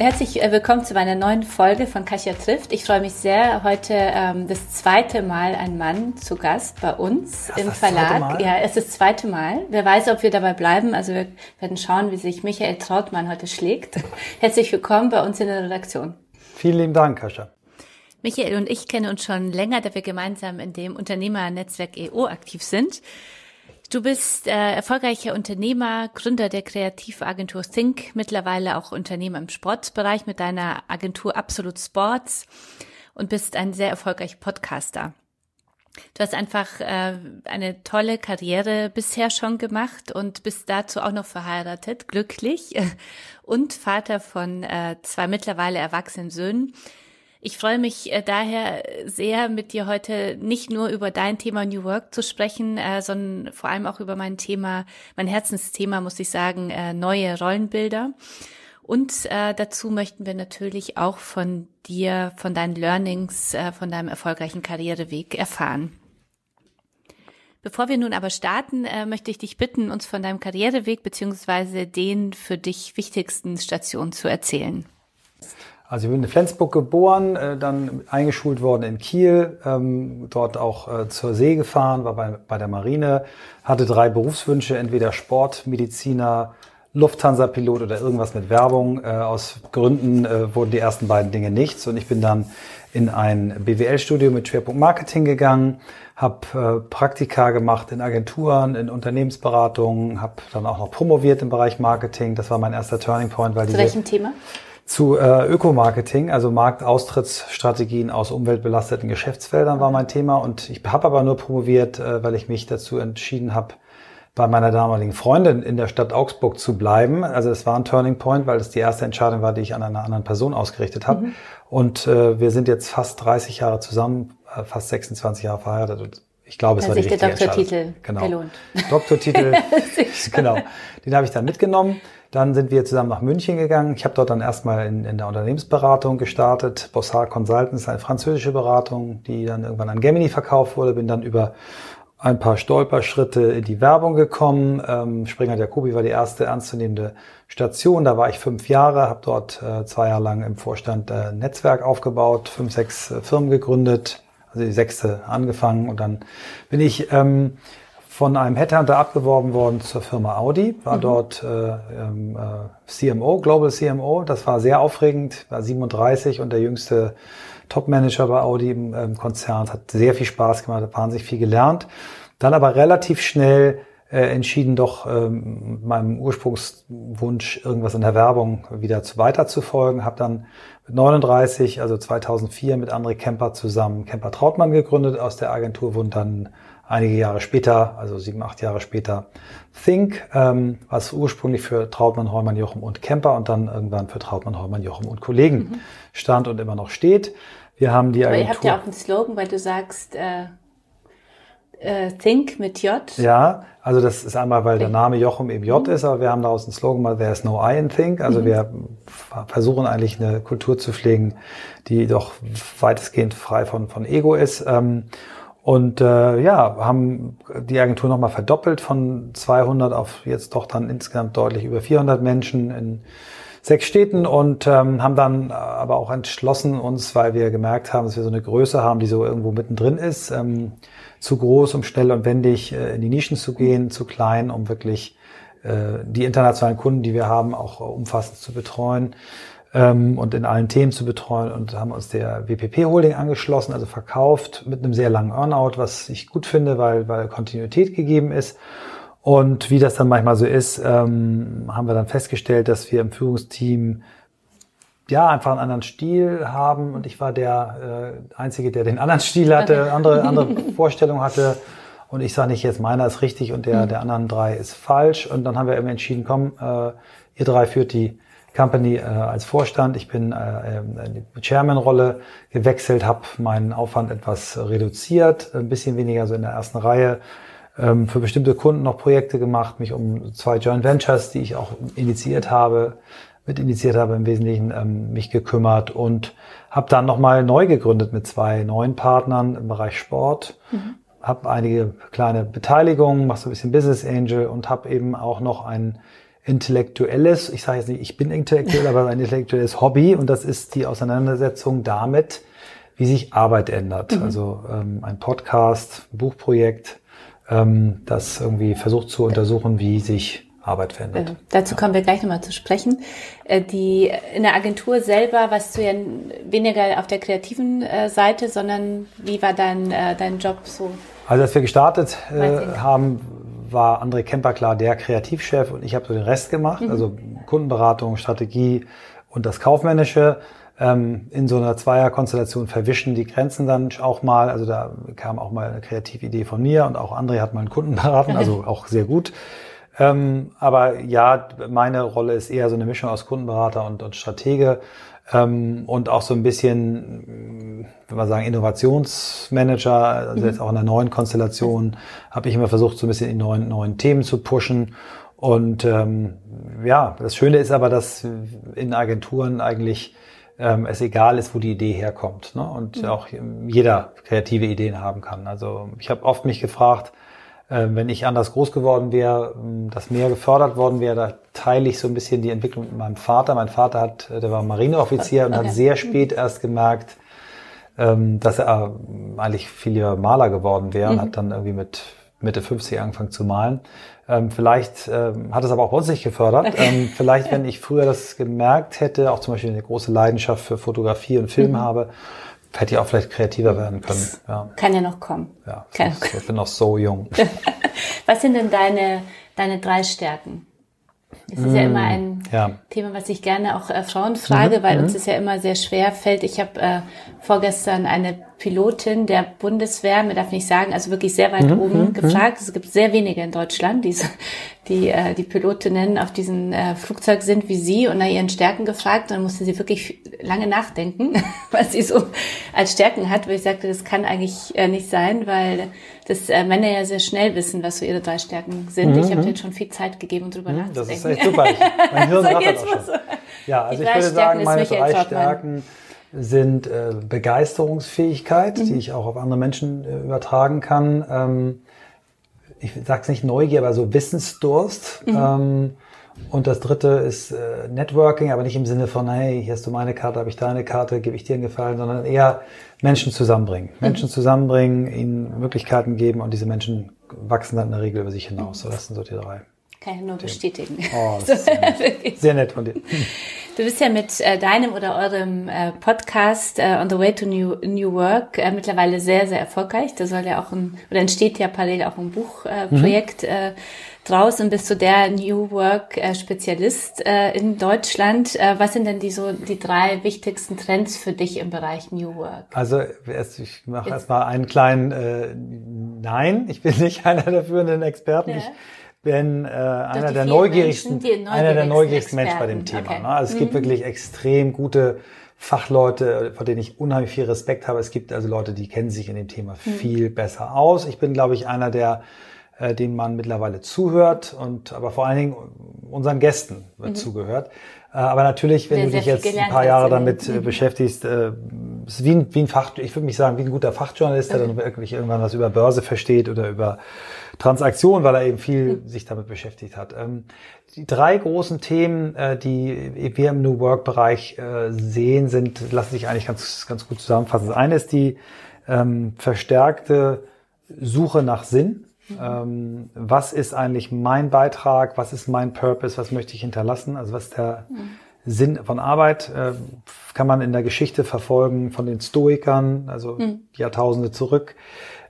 Herzlich äh, willkommen zu meiner neuen Folge von Kasia trifft. Ich freue mich sehr, heute ähm, das zweite Mal ein Mann zu Gast bei uns das im Verlag. Ja, es ist das zweite Mal. Wer weiß, ob wir dabei bleiben. Also wir werden schauen, wie sich Michael Trautmann heute schlägt. Herzlich willkommen bei uns in der Redaktion. Vielen lieben Dank, Kasia. Michael und ich kennen uns schon länger, da wir gemeinsam in dem Unternehmernetzwerk EO aktiv sind. Du bist äh, erfolgreicher Unternehmer, Gründer der Kreativagentur Think, mittlerweile auch Unternehmer im Sportbereich mit deiner Agentur Absolute Sports und bist ein sehr erfolgreicher Podcaster. Du hast einfach äh, eine tolle Karriere bisher schon gemacht und bist dazu auch noch verheiratet, glücklich und Vater von äh, zwei mittlerweile erwachsenen Söhnen. Ich freue mich äh, daher sehr, mit dir heute nicht nur über dein Thema New Work zu sprechen, äh, sondern vor allem auch über mein Thema, mein Herzensthema, muss ich sagen, äh, neue Rollenbilder. Und dazu möchten wir natürlich auch von dir, von deinen Learnings, von deinem erfolgreichen Karriereweg erfahren. Bevor wir nun aber starten, möchte ich dich bitten, uns von deinem Karriereweg beziehungsweise den für dich wichtigsten Stationen zu erzählen. Also ich bin in Flensburg geboren, äh, dann eingeschult worden in Kiel, ähm, dort auch äh, zur See gefahren, war bei, bei der Marine, hatte drei Berufswünsche, entweder Sport, Mediziner, Lufthansa-Pilot oder irgendwas mit Werbung. Äh, aus Gründen wurden die ersten beiden Dinge nichts und ich bin dann in ein BWL-Studio mit Schwerpunkt Marketing gegangen, habe Praktika gemacht in Agenturen, in Unternehmensberatungen, habe dann auch noch promoviert im Bereich Marketing. Das war mein erster Turning Point. Weil Zu welchem Thema? Zu äh, Ökomarketing, also Marktaustrittsstrategien aus umweltbelasteten Geschäftsfeldern war mein Thema und ich habe aber nur promoviert, äh, weil ich mich dazu entschieden habe, bei meiner damaligen Freundin in der Stadt Augsburg zu bleiben. Also es war ein Turning Point, weil es die erste Entscheidung war, die ich an einer anderen Person ausgerichtet habe. Mhm. Und äh, wir sind jetzt fast 30 Jahre zusammen, äh, fast 26 Jahre verheiratet. Ich glaube, es war die richtige der Doktortitel genau. gelohnt. Doktortitel, genau. Den habe ich dann mitgenommen. Dann sind wir zusammen nach München gegangen. Ich habe dort dann erstmal in, in der Unternehmensberatung gestartet. Bossard Consultants, eine französische Beratung, die dann irgendwann an Gemini verkauft wurde. Bin dann über ein paar Stolperschritte in die Werbung gekommen. Ähm, Springer Jacobi war die erste ernstzunehmende Station. Da war ich fünf Jahre, habe dort äh, zwei Jahre lang im Vorstand äh, Netzwerk aufgebaut, fünf, sechs äh, Firmen gegründet, also die sechste angefangen und dann bin ich ähm, von einem Headhunter abgeworben worden zur Firma Audi, war mhm. dort äh, ähm, äh, CMO, Global CMO. Das war sehr aufregend, war 37 und der jüngste Top-Manager bei Audi im, im Konzern. Hat sehr viel Spaß gemacht, hat wahnsinnig viel gelernt. Dann aber relativ schnell entschieden, doch ähm, meinem Ursprungswunsch, irgendwas in der Werbung wieder zu weiterzufolgen. Habe dann mit 39, also 2004, mit André Kemper zusammen Kemper Trautmann gegründet aus der Agentur, wurden dann einige Jahre später, also sieben, acht Jahre später, Think, ähm, was ursprünglich für Trautmann, Heumann, Jochen und Kemper und dann irgendwann für Trautmann, Heumann, Jochen und Kollegen mhm. stand und immer noch steht. Wir haben die Agentur. Aber ihr habt ja auch einen Slogan, weil du sagst, äh, äh, Think mit J. Ja, also das ist einmal, weil der Name Jochen eben J mhm. ist, aber wir haben daraus einen Slogan mal, There's no I in Think. Also mhm. wir versuchen eigentlich eine Kultur zu pflegen, die doch weitestgehend frei von, von Ego ist. Ähm, und äh, ja, haben die Agentur nochmal verdoppelt von 200 auf jetzt doch dann insgesamt deutlich über 400 Menschen in sechs Städten und ähm, haben dann aber auch entschlossen uns, weil wir gemerkt haben, dass wir so eine Größe haben, die so irgendwo mittendrin ist, ähm, zu groß, um schnell und wendig äh, in die Nischen zu gehen, zu klein, um wirklich äh, die internationalen Kunden, die wir haben, auch umfassend zu betreuen ähm, und in allen Themen zu betreuen und haben uns der WPP Holding angeschlossen, also verkauft mit einem sehr langen Earnout, was ich gut finde, weil, weil Kontinuität gegeben ist. Und wie das dann manchmal so ist, ähm, haben wir dann festgestellt, dass wir im Führungsteam ja einfach einen anderen Stil haben und ich war der äh, Einzige, der den anderen Stil hatte, andere, andere Vorstellungen hatte. Und ich sage nicht jetzt, meiner ist richtig und der, mhm. der anderen drei ist falsch. Und dann haben wir eben entschieden, komm, äh, ihr drei führt die Company äh, als Vorstand. Ich bin äh, in die Chairman-Rolle gewechselt, habe meinen Aufwand etwas reduziert, ein bisschen weniger so in der ersten Reihe ähm, für bestimmte Kunden noch Projekte gemacht, mich um zwei Joint Ventures, die ich auch initiiert habe, mit initiiert habe im Wesentlichen, ähm, mich gekümmert und habe dann nochmal neu gegründet mit zwei neuen Partnern im Bereich Sport. Mhm. Habe einige kleine Beteiligungen, mache so ein bisschen Business Angel und habe eben auch noch ein intellektuelles, ich sage jetzt nicht, ich bin intellektuell, aber ein intellektuelles Hobby und das ist die Auseinandersetzung damit, wie sich Arbeit ändert. Mhm. Also ähm, ein Podcast, ein Buchprojekt, ähm, das irgendwie versucht zu untersuchen, wie sich Arbeit verändert. Äh, dazu kommen wir gleich nochmal zu sprechen. Äh, die in der Agentur selber warst du ja weniger auf der kreativen äh, Seite, sondern wie war dein, äh, dein Job so? Also als wir gestartet haben, war André Kemper klar der Kreativchef und ich habe so den Rest gemacht, mhm. also Kundenberatung, Strategie und das Kaufmännische. Ähm, in so einer Zweierkonstellation verwischen die Grenzen dann auch mal. Also da kam auch mal eine kreative Idee von mir und auch André hat mal einen Kunden beraten, also auch sehr gut. Ähm, aber ja, meine Rolle ist eher so eine Mischung aus Kundenberater und, und Stratege ähm, und auch so ein bisschen, wenn man sagen, Innovationsmanager, also jetzt mhm. auch in der neuen Konstellation, habe ich immer versucht, so ein bisschen in neuen, neuen Themen zu pushen. Und ähm, ja, das Schöne ist aber, dass in Agenturen eigentlich ähm, es egal ist, wo die Idee herkommt ne? und mhm. auch jeder kreative Ideen haben kann. Also ich habe oft mich gefragt, wenn ich anders groß geworden wäre, ähm, das mehr gefördert worden wäre, da teile ich so ein bisschen die Entwicklung mit meinem Vater. Mein Vater hat, äh, der war Marineoffizier und hat sehr spät erst gemerkt, ähm, dass er eigentlich viel lieber Maler geworden wäre mhm. und hat dann irgendwie mit Mitte 50 angefangen zu malen. Ähm, vielleicht hat es aber auch bei uns nicht gefördert. Okay. vielleicht, wenn ich früher das gemerkt hätte, auch zum Beispiel eine große Leidenschaft für Fotografie und Film mhm. habe, Hätte ich auch vielleicht kreativer werden können. Ja. Kann ja noch kommen. Ja, Kann ich bin noch so jung. Was sind denn deine, deine drei Stärken? Das ist mm, ja immer ein ja. Thema, was ich gerne auch äh, Frauen frage, mhm, weil uns es mhm. ja immer sehr schwer fällt. Ich habe äh, vorgestern eine Pilotin der Bundeswehr, mir darf nicht sagen, also wirklich sehr weit mhm, oben mhm, gefragt. Es gibt sehr wenige in Deutschland, die, die, äh, die Pilotinnen auf diesem äh, Flugzeug sind wie sie und nach ihren Stärken gefragt. Und dann musste sie wirklich lange nachdenken, was sie so als Stärken hat, weil ich sagte, das kann eigentlich äh, nicht sein, weil das äh, Männer ja sehr schnell wissen, was so ihre drei Stärken sind. Mhm. Ich habe denen schon viel Zeit gegeben, um drüber mhm, nachzudenken. Das ist echt super. Ich, mein Hirn so, jetzt auch schon. Ja, also ich würde sagen, meine drei Stärken sind äh, Begeisterungsfähigkeit, mhm. die ich auch auf andere Menschen äh, übertragen kann. Ähm, ich sag's nicht Neugier, aber so Wissensdurst. Mhm. Ähm, und das dritte ist äh, Networking, aber nicht im Sinne von, hey, hier hast du meine Karte, habe ich deine Karte, gebe ich dir einen Gefallen, sondern eher Menschen zusammenbringen. Mhm. Menschen zusammenbringen, ihnen Möglichkeiten geben und diese Menschen wachsen dann in der Regel über sich hinaus. So, das sind so die drei. Kann ich nur bestätigen. Oh, das ist sehr nett. sehr nett von dir. Du bist ja mit äh, deinem oder eurem äh, Podcast äh, On the Way to New, New Work äh, mittlerweile sehr, sehr erfolgreich. Da soll ja auch ein, oder entsteht ja parallel auch ein Buchprojekt äh, mhm. äh, draus und bist du der New Work äh, Spezialist äh, in Deutschland. Was sind denn die so die drei wichtigsten Trends für dich im Bereich New Work? Also erst, ich mache erstmal einen kleinen äh, Nein, ich bin nicht einer der führenden Experten. Ja. Ich bin äh, einer der neugierigsten, Menschen, einer der neugierigsten Menschen bei dem Thema. Okay. Ne? Also es mhm. gibt wirklich extrem gute Fachleute, vor denen ich unheimlich viel Respekt habe. Es gibt also Leute, die kennen sich in dem Thema mhm. viel besser aus. Ich bin, glaube ich, einer der äh, dem man mittlerweile zuhört und aber vor allen Dingen unseren Gästen wird mhm. zugehört. Äh, aber natürlich, wenn sehr, du dich jetzt ein paar Jahre damit mhm. beschäftigst, äh, ist wie ein, wie ein Fach, ich würde mich sagen, wie ein guter Fachjournalist, der mhm. dann wirklich irgendwann was über Börse versteht oder über Transaktionen, weil er eben viel mhm. sich damit beschäftigt hat. Ähm, die drei großen Themen, äh, die wir im New Work Bereich äh, sehen, sind, lassen sich eigentlich ganz, ganz gut zusammenfassen. Das eine ist die ähm, verstärkte Suche nach Sinn. Mhm. Was ist eigentlich mein Beitrag? Was ist mein Purpose? Was möchte ich hinterlassen? Also was ist der mhm. Sinn von Arbeit? Äh, kann man in der Geschichte verfolgen von den Stoikern, also mhm. Jahrtausende zurück.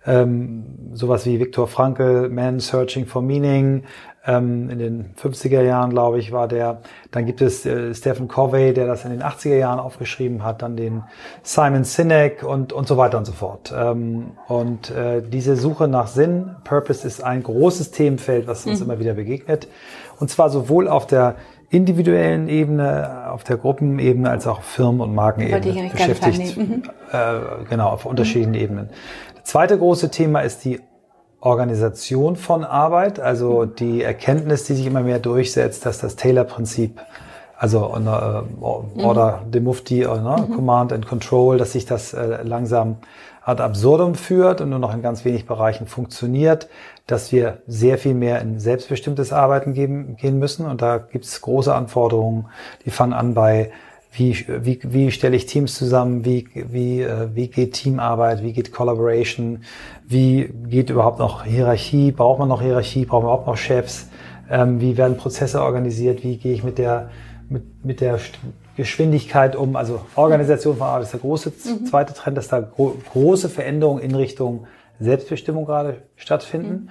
Ähm, sowas wie Viktor Frankl, Man Searching for Meaning, in den 50er Jahren, glaube ich, war der. Dann gibt es äh, Stephen Covey, der das in den 80er Jahren aufgeschrieben hat, dann den Simon Sinek und, und so weiter und so fort. Ähm, und äh, diese Suche nach Sinn, Purpose ist ein großes Themenfeld, was uns mhm. immer wieder begegnet. Und zwar sowohl auf der individuellen Ebene, auf der Gruppenebene, als auch Firmen- und Markenebene beschäftigt. Mhm. Äh, genau, auf unterschiedlichen mhm. Ebenen. Das zweite große Thema ist die Organisation von Arbeit, also mhm. die Erkenntnis, die sich immer mehr durchsetzt, dass das Taylor-Prinzip, also äh, Order mhm. de Mufti, äh, ne, mhm. Command and Control, dass sich das äh, langsam ad absurdum führt und nur noch in ganz wenig Bereichen funktioniert, dass wir sehr viel mehr in selbstbestimmtes Arbeiten geben, gehen müssen. Und da gibt es große Anforderungen, die fangen an bei wie, wie, wie stelle ich Teams zusammen, wie, wie, äh, wie geht Teamarbeit, wie geht Collaboration, wie geht überhaupt noch Hierarchie, braucht man noch Hierarchie, braucht man überhaupt noch Chefs, ähm, wie werden Prozesse organisiert, wie gehe ich mit der, mit, mit der Geschwindigkeit um, also Organisation von Arbeit ist der große mhm. zweite Trend, dass da gro große Veränderungen in Richtung Selbstbestimmung gerade stattfinden. Mhm.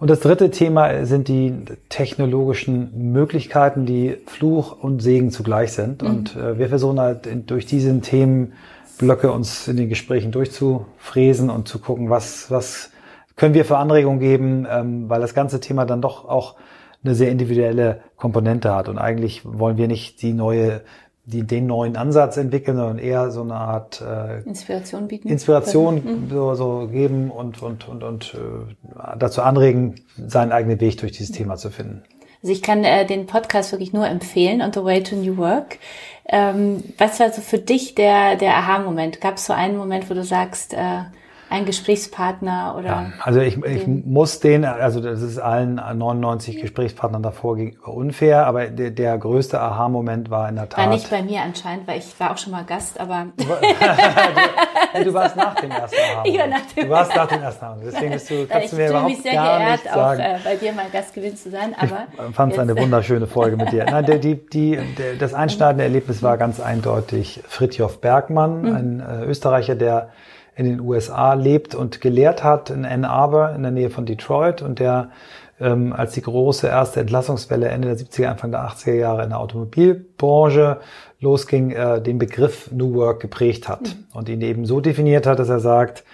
Und das dritte Thema sind die technologischen Möglichkeiten, die Fluch und Segen zugleich sind. Mhm. Und äh, wir versuchen halt durch diese Themenblöcke uns in den Gesprächen durchzufräsen und zu gucken, was, was können wir für Anregungen geben, ähm, weil das ganze Thema dann doch auch eine sehr individuelle Komponente hat. Und eigentlich wollen wir nicht die neue die den neuen Ansatz entwickeln, sondern eher so eine Art äh, Inspiration bieten. Inspiration mhm. so, so geben und, und, und, und äh, dazu anregen, seinen eigenen Weg durch dieses Thema zu finden. Also ich kann äh, den Podcast wirklich nur empfehlen, On the Way to New Work. Ähm, was war so für dich der, der Aha-Moment? Gab es so einen Moment, wo du sagst, äh, ein Gesprächspartner oder? Ja, also ich, ich muss den, also das ist allen 99 Gesprächspartnern davor gegenüber unfair, aber der, der größte Aha-Moment war in der Tat. War nicht bei mir anscheinend, weil ich war auch schon mal Gast, aber. du, du, warst nach dem ersten Aha. Ich war nach dem Du warst nach dem ersten Aha. Deswegen bist du, kannst ich du mir überhaupt mich sehr gar geehrt, nicht sagen. auch äh, bei dir mal Gast gewesen zu sein, aber. Ich fand es eine wunderschöne Folge mit dir. Nein, die, die, die, das einschneidende Erlebnis war ganz eindeutig Fritjof Bergmann, mhm. ein äh, Österreicher, der in den USA lebt und gelehrt hat in Ann Arbor in der Nähe von Detroit und der ähm, als die große erste Entlassungswelle Ende der 70er, Anfang der 80er Jahre in der Automobilbranche losging, äh, den Begriff New Work geprägt hat mhm. und ihn eben so definiert hat, dass er sagt,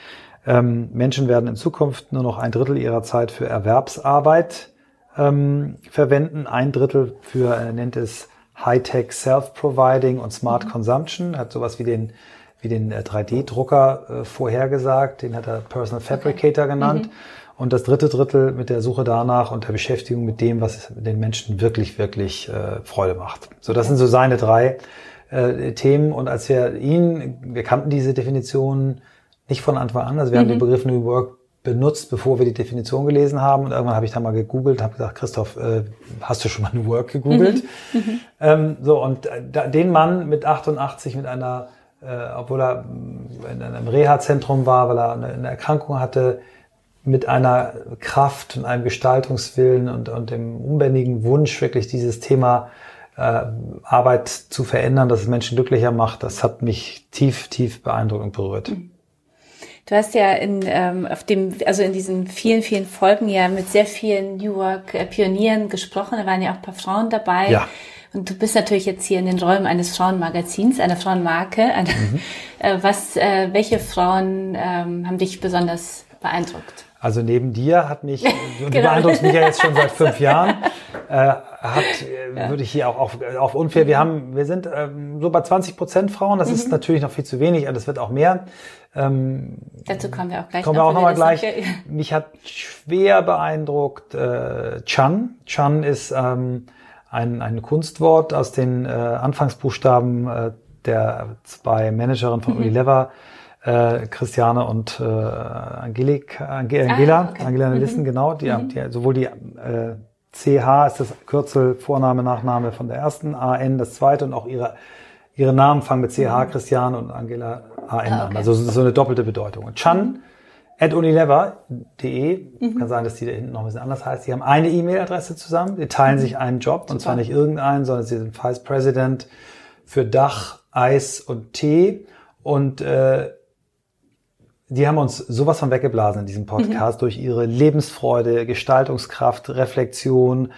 ähm, Menschen werden in Zukunft nur noch ein Drittel ihrer Zeit für Erwerbsarbeit ähm, verwenden, ein Drittel für, er nennt es High-Tech Self-Providing und Smart mhm. Consumption, hat sowas wie den wie den 3D-Drucker äh, äh, vorhergesagt, den hat er Personal Fabricator okay. genannt. Mhm. Und das dritte Drittel mit der Suche danach und der Beschäftigung mit dem, was den Menschen wirklich, wirklich äh, Freude macht. So, das sind so seine drei äh, Themen. Und als wir ihn, wir kannten diese Definition nicht von Anfang an, also wir mhm. haben den. Begriff New Work benutzt, bevor wir die Definition gelesen haben. Und irgendwann habe ich da mal gegoogelt und habe gesagt, Christoph, äh, hast du schon mal New Work gegoogelt? Mhm. mhm. Ähm, so, und äh, den Mann mit 88 mit einer obwohl er in einem Reha-Zentrum war, weil er eine, Erkrankung hatte, mit einer Kraft und einem Gestaltungswillen und, und dem unbändigen Wunsch, wirklich dieses Thema äh, Arbeit zu verändern, dass es Menschen glücklicher macht, das hat mich tief, tief beeindruckt und berührt. Du hast ja in, ähm, auf dem, also in diesen vielen, vielen Folgen ja mit sehr vielen New Work Pionieren gesprochen. Da waren ja auch ein paar Frauen dabei. Ja. Und du bist natürlich jetzt hier in den Räumen eines Frauenmagazins, einer Frauenmarke. Eine, mhm. äh, was, äh, welche Frauen ähm, haben dich besonders beeindruckt? Also neben dir hat mich, du genau. beeindruckst mich ja jetzt schon seit fünf Jahren, äh, hat, äh, ja. würde ich hier auch auf, auf unfair, wir haben, wir sind ähm, so bei 20 Prozent Frauen, das mhm. ist natürlich noch viel zu wenig, das wird auch mehr. Ähm, Dazu kommen wir auch gleich. Kommen noch, wir auch nochmal gleich. Mich hat schwer beeindruckt äh, Chan. Chan ist ähm, ein, ein Kunstwort aus den äh, Anfangsbuchstaben äh, der zwei Managerinnen von mhm. Unilever, äh, Christiane und äh, Angelik, Ange, Angela, ah, okay. Angela Nielsen, mhm. genau, die, mhm. die, sowohl die äh, CH ist das Kürzel Vorname, Nachname von der ersten, AN das zweite und auch ihre ihre Namen fangen mit CH, mhm. Christiane und Angela AN ah, okay. an. Also so eine doppelte Bedeutung. Und Chan mhm at unilever.de, mhm. kann sein, dass die da hinten noch ein bisschen anders heißt, die haben eine E-Mail-Adresse zusammen, die teilen mhm. sich einen Job, Super. und zwar nicht irgendeinen, sondern sie sind Vice President für Dach, Eis und Tee und äh, die haben uns sowas von weggeblasen in diesem Podcast mhm. durch ihre Lebensfreude, Gestaltungskraft, Reflexion.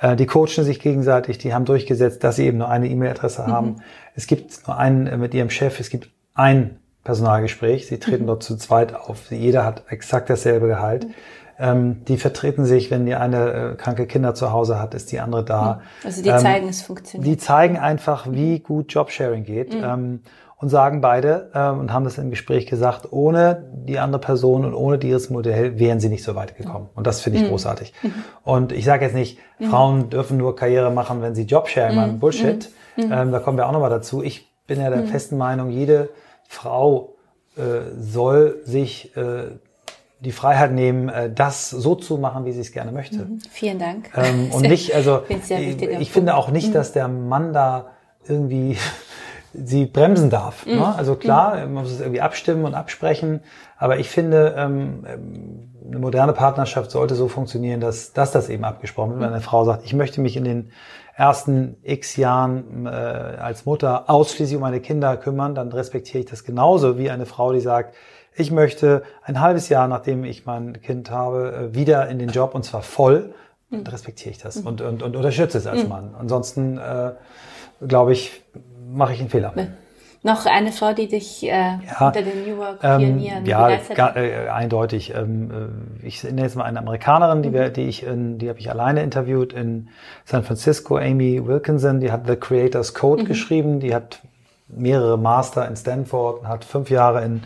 Äh, die coachen sich gegenseitig, die haben durchgesetzt, dass sie eben nur eine E-Mail-Adresse haben. Mhm. Es gibt nur einen äh, mit ihrem Chef, es gibt ein Personalgespräch. Sie treten mhm. dort zu zweit auf. Jeder hat exakt dasselbe Gehalt. Mhm. Ähm, die vertreten sich, wenn die eine äh, kranke Kinder zu Hause hat, ist die andere da. Also die ähm, zeigen, es funktioniert. Die zeigen einfach, wie gut Jobsharing geht. Mhm. Ähm, und sagen beide ähm, und haben das im Gespräch gesagt, ohne die andere Person und ohne dieses Modell wären sie nicht so weit gekommen. Und das finde ich mhm. großartig. Mhm. Und ich sage jetzt nicht, mhm. Frauen dürfen nur Karriere machen, wenn sie Jobsharing machen. Mhm. Bullshit. Mhm. Ähm, da kommen wir auch nochmal dazu. Ich bin ja der mhm. festen Meinung, jede Frau äh, soll sich äh, die Freiheit nehmen, äh, das so zu machen, wie sie es gerne möchte. Mhm. Vielen Dank. Ähm, und nicht, also ich, ich finde auch nicht, mhm. dass der Mann da irgendwie sie bremsen darf. Mhm. Ne? Also klar, man muss es irgendwie abstimmen und absprechen, aber ich finde, ähm, eine moderne Partnerschaft sollte so funktionieren, dass, dass das eben abgesprochen wird. Wenn eine Frau sagt, ich möchte mich in den ersten x Jahren äh, als Mutter ausschließlich um meine Kinder kümmern, dann respektiere ich das genauso wie eine Frau, die sagt, ich möchte ein halbes Jahr, nachdem ich mein Kind habe, äh, wieder in den Job und zwar voll. Dann mhm. respektiere ich das mhm. und, und, und unterstütze es als mhm. Mann. Ansonsten äh, glaube ich, mache ich einen Fehler. Ne. Noch eine Frau, die dich äh, ja, unter den New York Pionieren ähm, Ja, gar, äh, eindeutig. Ähm, äh, ich nenne jetzt mal eine Amerikanerin, die, wir, mhm. die ich, in, die habe ich alleine interviewt in San Francisco. Amy Wilkinson, die hat The Creators Code mhm. geschrieben. Die hat mehrere Master in Stanford, hat fünf Jahre in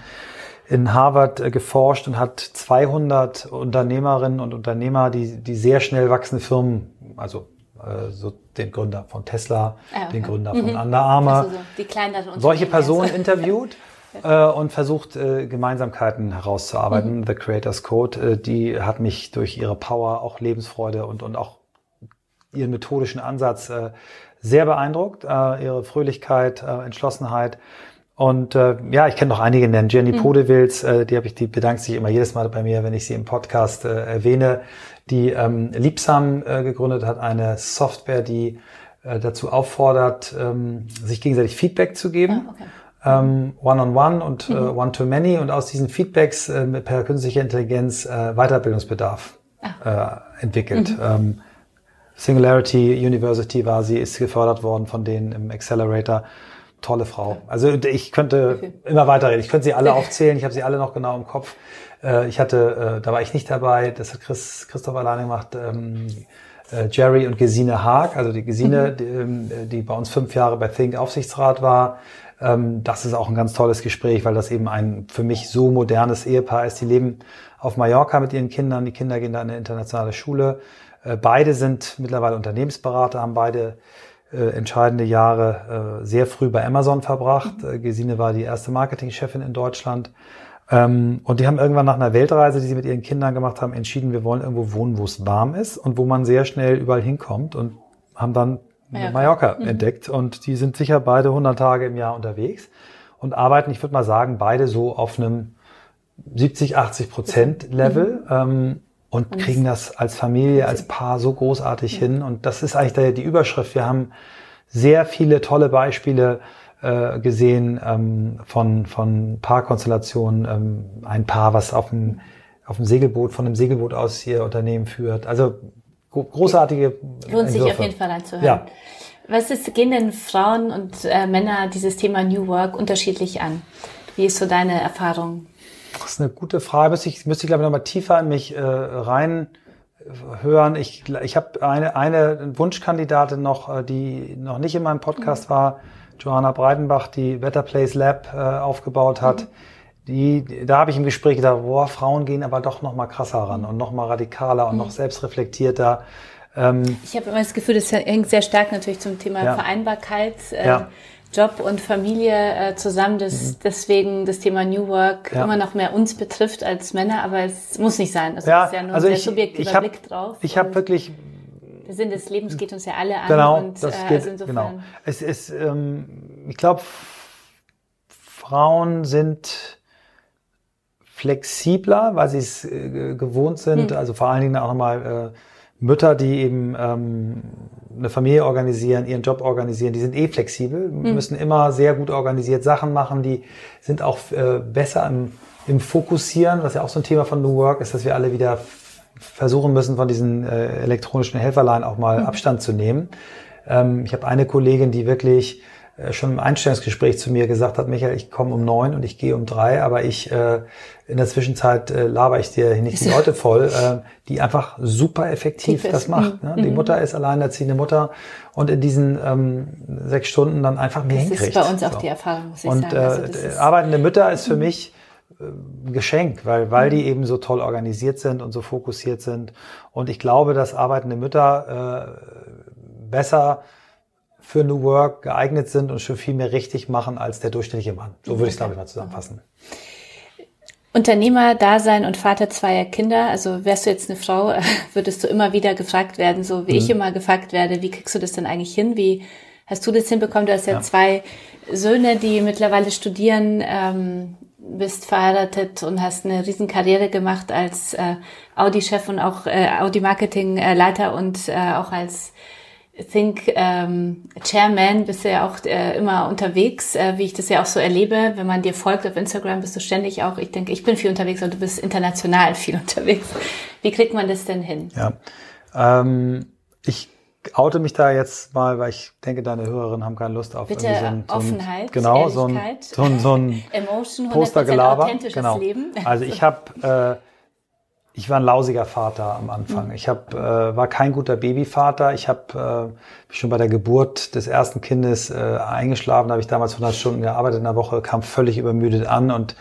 in Harvard äh, geforscht und hat 200 Unternehmerinnen und Unternehmer, die, die sehr schnell wachsende Firmen, also so den Gründer von Tesla, ah, okay. den Gründer mhm. von Under Armour, so die solche Personen interviewt äh, und versucht äh, Gemeinsamkeiten herauszuarbeiten. Mhm. The Creators Code, äh, die hat mich durch ihre Power, auch Lebensfreude und, und auch ihren methodischen Ansatz äh, sehr beeindruckt, äh, ihre Fröhlichkeit, äh, Entschlossenheit. Und äh, ja, ich kenne noch einige nennen. Jenny mhm. Podewils, äh, die habe ich, die bedankt sich immer jedes Mal bei mir, wenn ich sie im Podcast äh, erwähne, die ähm, Liebsam äh, gegründet hat, eine Software, die äh, dazu auffordert, ähm, sich gegenseitig Feedback zu geben. Ah, okay. Ähm, One-on-one -on -one und äh, mhm. äh, One-to-Many und aus diesen Feedbacks äh, per künstlicher Intelligenz äh, Weiterbildungsbedarf ah. äh, entwickelt. Mhm. Ähm, Singularity University war sie, ist gefördert worden von denen im Accelerator tolle Frau. Also ich könnte okay. immer weiterreden. Ich könnte sie alle aufzählen. Ich habe sie alle noch genau im Kopf. Äh, ich hatte, äh, da war ich nicht dabei. Das hat Chris, Christoph alleine gemacht. Ähm, äh, Jerry und Gesine Haag, also die Gesine, mhm. die, ähm, die bei uns fünf Jahre bei Think Aufsichtsrat war. Ähm, das ist auch ein ganz tolles Gespräch, weil das eben ein für mich so modernes Ehepaar ist. Die leben auf Mallorca mit ihren Kindern. Die Kinder gehen da in eine internationale Schule. Beide sind mittlerweile Unternehmensberater, haben beide äh, entscheidende Jahre äh, sehr früh bei Amazon verbracht. Mhm. Äh, Gesine war die erste Marketingchefin in Deutschland. Ähm, und die haben irgendwann nach einer Weltreise, die sie mit ihren Kindern gemacht haben, entschieden, wir wollen irgendwo wohnen, wo es warm ist und wo man sehr schnell überall hinkommt und haben dann Mallorca, Mallorca mhm. entdeckt. Und die sind sicher beide 100 Tage im Jahr unterwegs und arbeiten, ich würde mal sagen, beide so auf einem 70, 80 Prozent Level. Mhm. Ähm, und, kriegen das als Familie, als Paar so großartig ja. hin. Und das ist eigentlich die Überschrift. Wir haben sehr viele tolle Beispiele äh, gesehen ähm, von, von Paarkonstellationen. Ähm, ein Paar, was auf dem, auf dem Segelboot, von einem Segelboot aus ihr Unternehmen führt. Also großartige. Lohnt sich auf jeden Fall anzuhören. Ja. Was ist, gehen denn Frauen und äh, Männer dieses Thema New Work unterschiedlich an? Wie ist so deine Erfahrung? Das ist eine gute Frage. Müsste ich, müsste ich glaube ich, nochmal tiefer in mich äh, rein hören. Ich, ich habe eine, eine Wunschkandidatin noch, äh, die noch nicht in meinem Podcast mhm. war, Johanna Breitenbach, die Better Place Lab äh, aufgebaut hat. Mhm. Die, da habe ich im Gespräch gedacht, boah, Frauen gehen aber doch noch mal krasser ran und noch mal radikaler und mhm. noch selbstreflektierter. Ähm, ich habe immer das Gefühl, das hängt sehr stark natürlich zum Thema ja. Vereinbarkeit. Äh, ja Job und Familie äh, zusammen, dass mhm. deswegen das Thema New Work ja. immer noch mehr uns betrifft als Männer, aber es muss nicht sein. Also ja, ist ja nur also ein ich, subjektiver ich hab, Blick drauf. Ich habe wirklich der Sinn des Lebens geht uns ja alle an. Genau, und, das äh, geht, also insofern genau. Es ist, ähm, ich glaube, Frauen sind flexibler, weil sie es äh, gewohnt sind. Hm. Also vor allen Dingen auch nochmal äh, Mütter, die eben ähm, eine Familie organisieren, ihren Job organisieren, die sind eh flexibel, mhm. müssen immer sehr gut organisiert Sachen machen, die sind auch äh, besser im, im Fokussieren, was ja auch so ein Thema von New Work ist, dass wir alle wieder versuchen müssen, von diesen äh, elektronischen Helferlein auch mal mhm. Abstand zu nehmen. Ähm, ich habe eine Kollegin, die wirklich äh, schon im Einstellungsgespräch zu mir gesagt hat, Michael, ich komme um neun und ich gehe um drei, aber ich äh, in der Zwischenzeit äh, laber ich dir nicht die Leute voll, äh, die einfach super effektiv das macht. Ne? Die mhm. Mutter ist alleinerziehende Mutter und in diesen ähm, sechs Stunden dann einfach mehr das hinkriegt. Das ist bei uns auch so. die Erfahrung, muss ich und, sagen. Also äh, arbeitende Mütter ist für mhm. mich Geschenk, weil, weil die mhm. eben so toll organisiert sind und so fokussiert sind. Und ich glaube, dass arbeitende Mütter äh, besser für New Work geeignet sind und schon viel mehr richtig machen als der durchschnittliche Mann. So würde ich es, glaube ich, mal zusammenfassen. Unternehmer Dasein und Vater zweier Kinder. Also wärst du jetzt eine Frau, würdest du immer wieder gefragt werden, so wie mhm. ich immer gefragt werde, wie kriegst du das denn eigentlich hin? Wie hast du das hinbekommen? Du hast ja, ja. zwei Söhne, die mittlerweile studieren. Ähm, bist verheiratet und hast eine Riesenkarriere gemacht als äh, Audi-Chef und auch äh, Audi-Marketing-Leiter und äh, auch als Think ähm, Chairman bist du ja auch äh, immer unterwegs, äh, wie ich das ja auch so erlebe. Wenn man dir folgt auf Instagram, bist du ständig auch, ich denke, ich bin viel unterwegs, aber du bist international viel unterwegs. Wie kriegt man das denn hin? Ja, ähm, ich oute mich da jetzt mal, weil ich denke, deine Hörerinnen haben keine Lust auf Bitte so ein, so ein, Offenheit, genau, so ein, so ein, so ein Emotion, Postergelaber. Genau. Leben. Also ich habe, äh, ich war ein lausiger Vater am Anfang. Mhm. Ich hab, äh, war kein guter Babyvater. Ich habe äh, schon bei der Geburt des ersten Kindes äh, eingeschlafen. Da habe ich damals 100 Stunden gearbeitet in der Woche, kam völlig übermüdet an und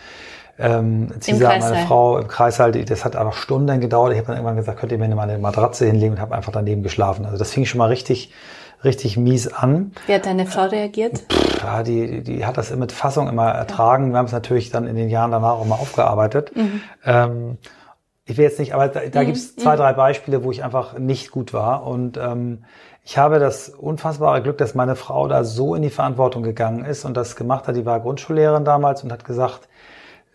ähm, Cisa, meine Frau, im Kreis halt, das hat einfach Stunden gedauert. Ich habe dann irgendwann gesagt, könnt ihr mir mal eine Matratze hinlegen und habe einfach daneben geschlafen. Also das fing schon mal richtig, richtig mies an. Wie hat deine Frau reagiert? Pff, ja, die, die hat das mit Fassung immer ertragen. Wir haben es natürlich dann in den Jahren danach auch mal aufgearbeitet. Mhm. Ähm, ich will jetzt nicht, aber da, da mhm. gibt es zwei, mhm. drei Beispiele, wo ich einfach nicht gut war. Und ähm, ich habe das unfassbare Glück, dass meine Frau da so in die Verantwortung gegangen ist und das gemacht hat. Die war Grundschullehrerin damals und hat gesagt,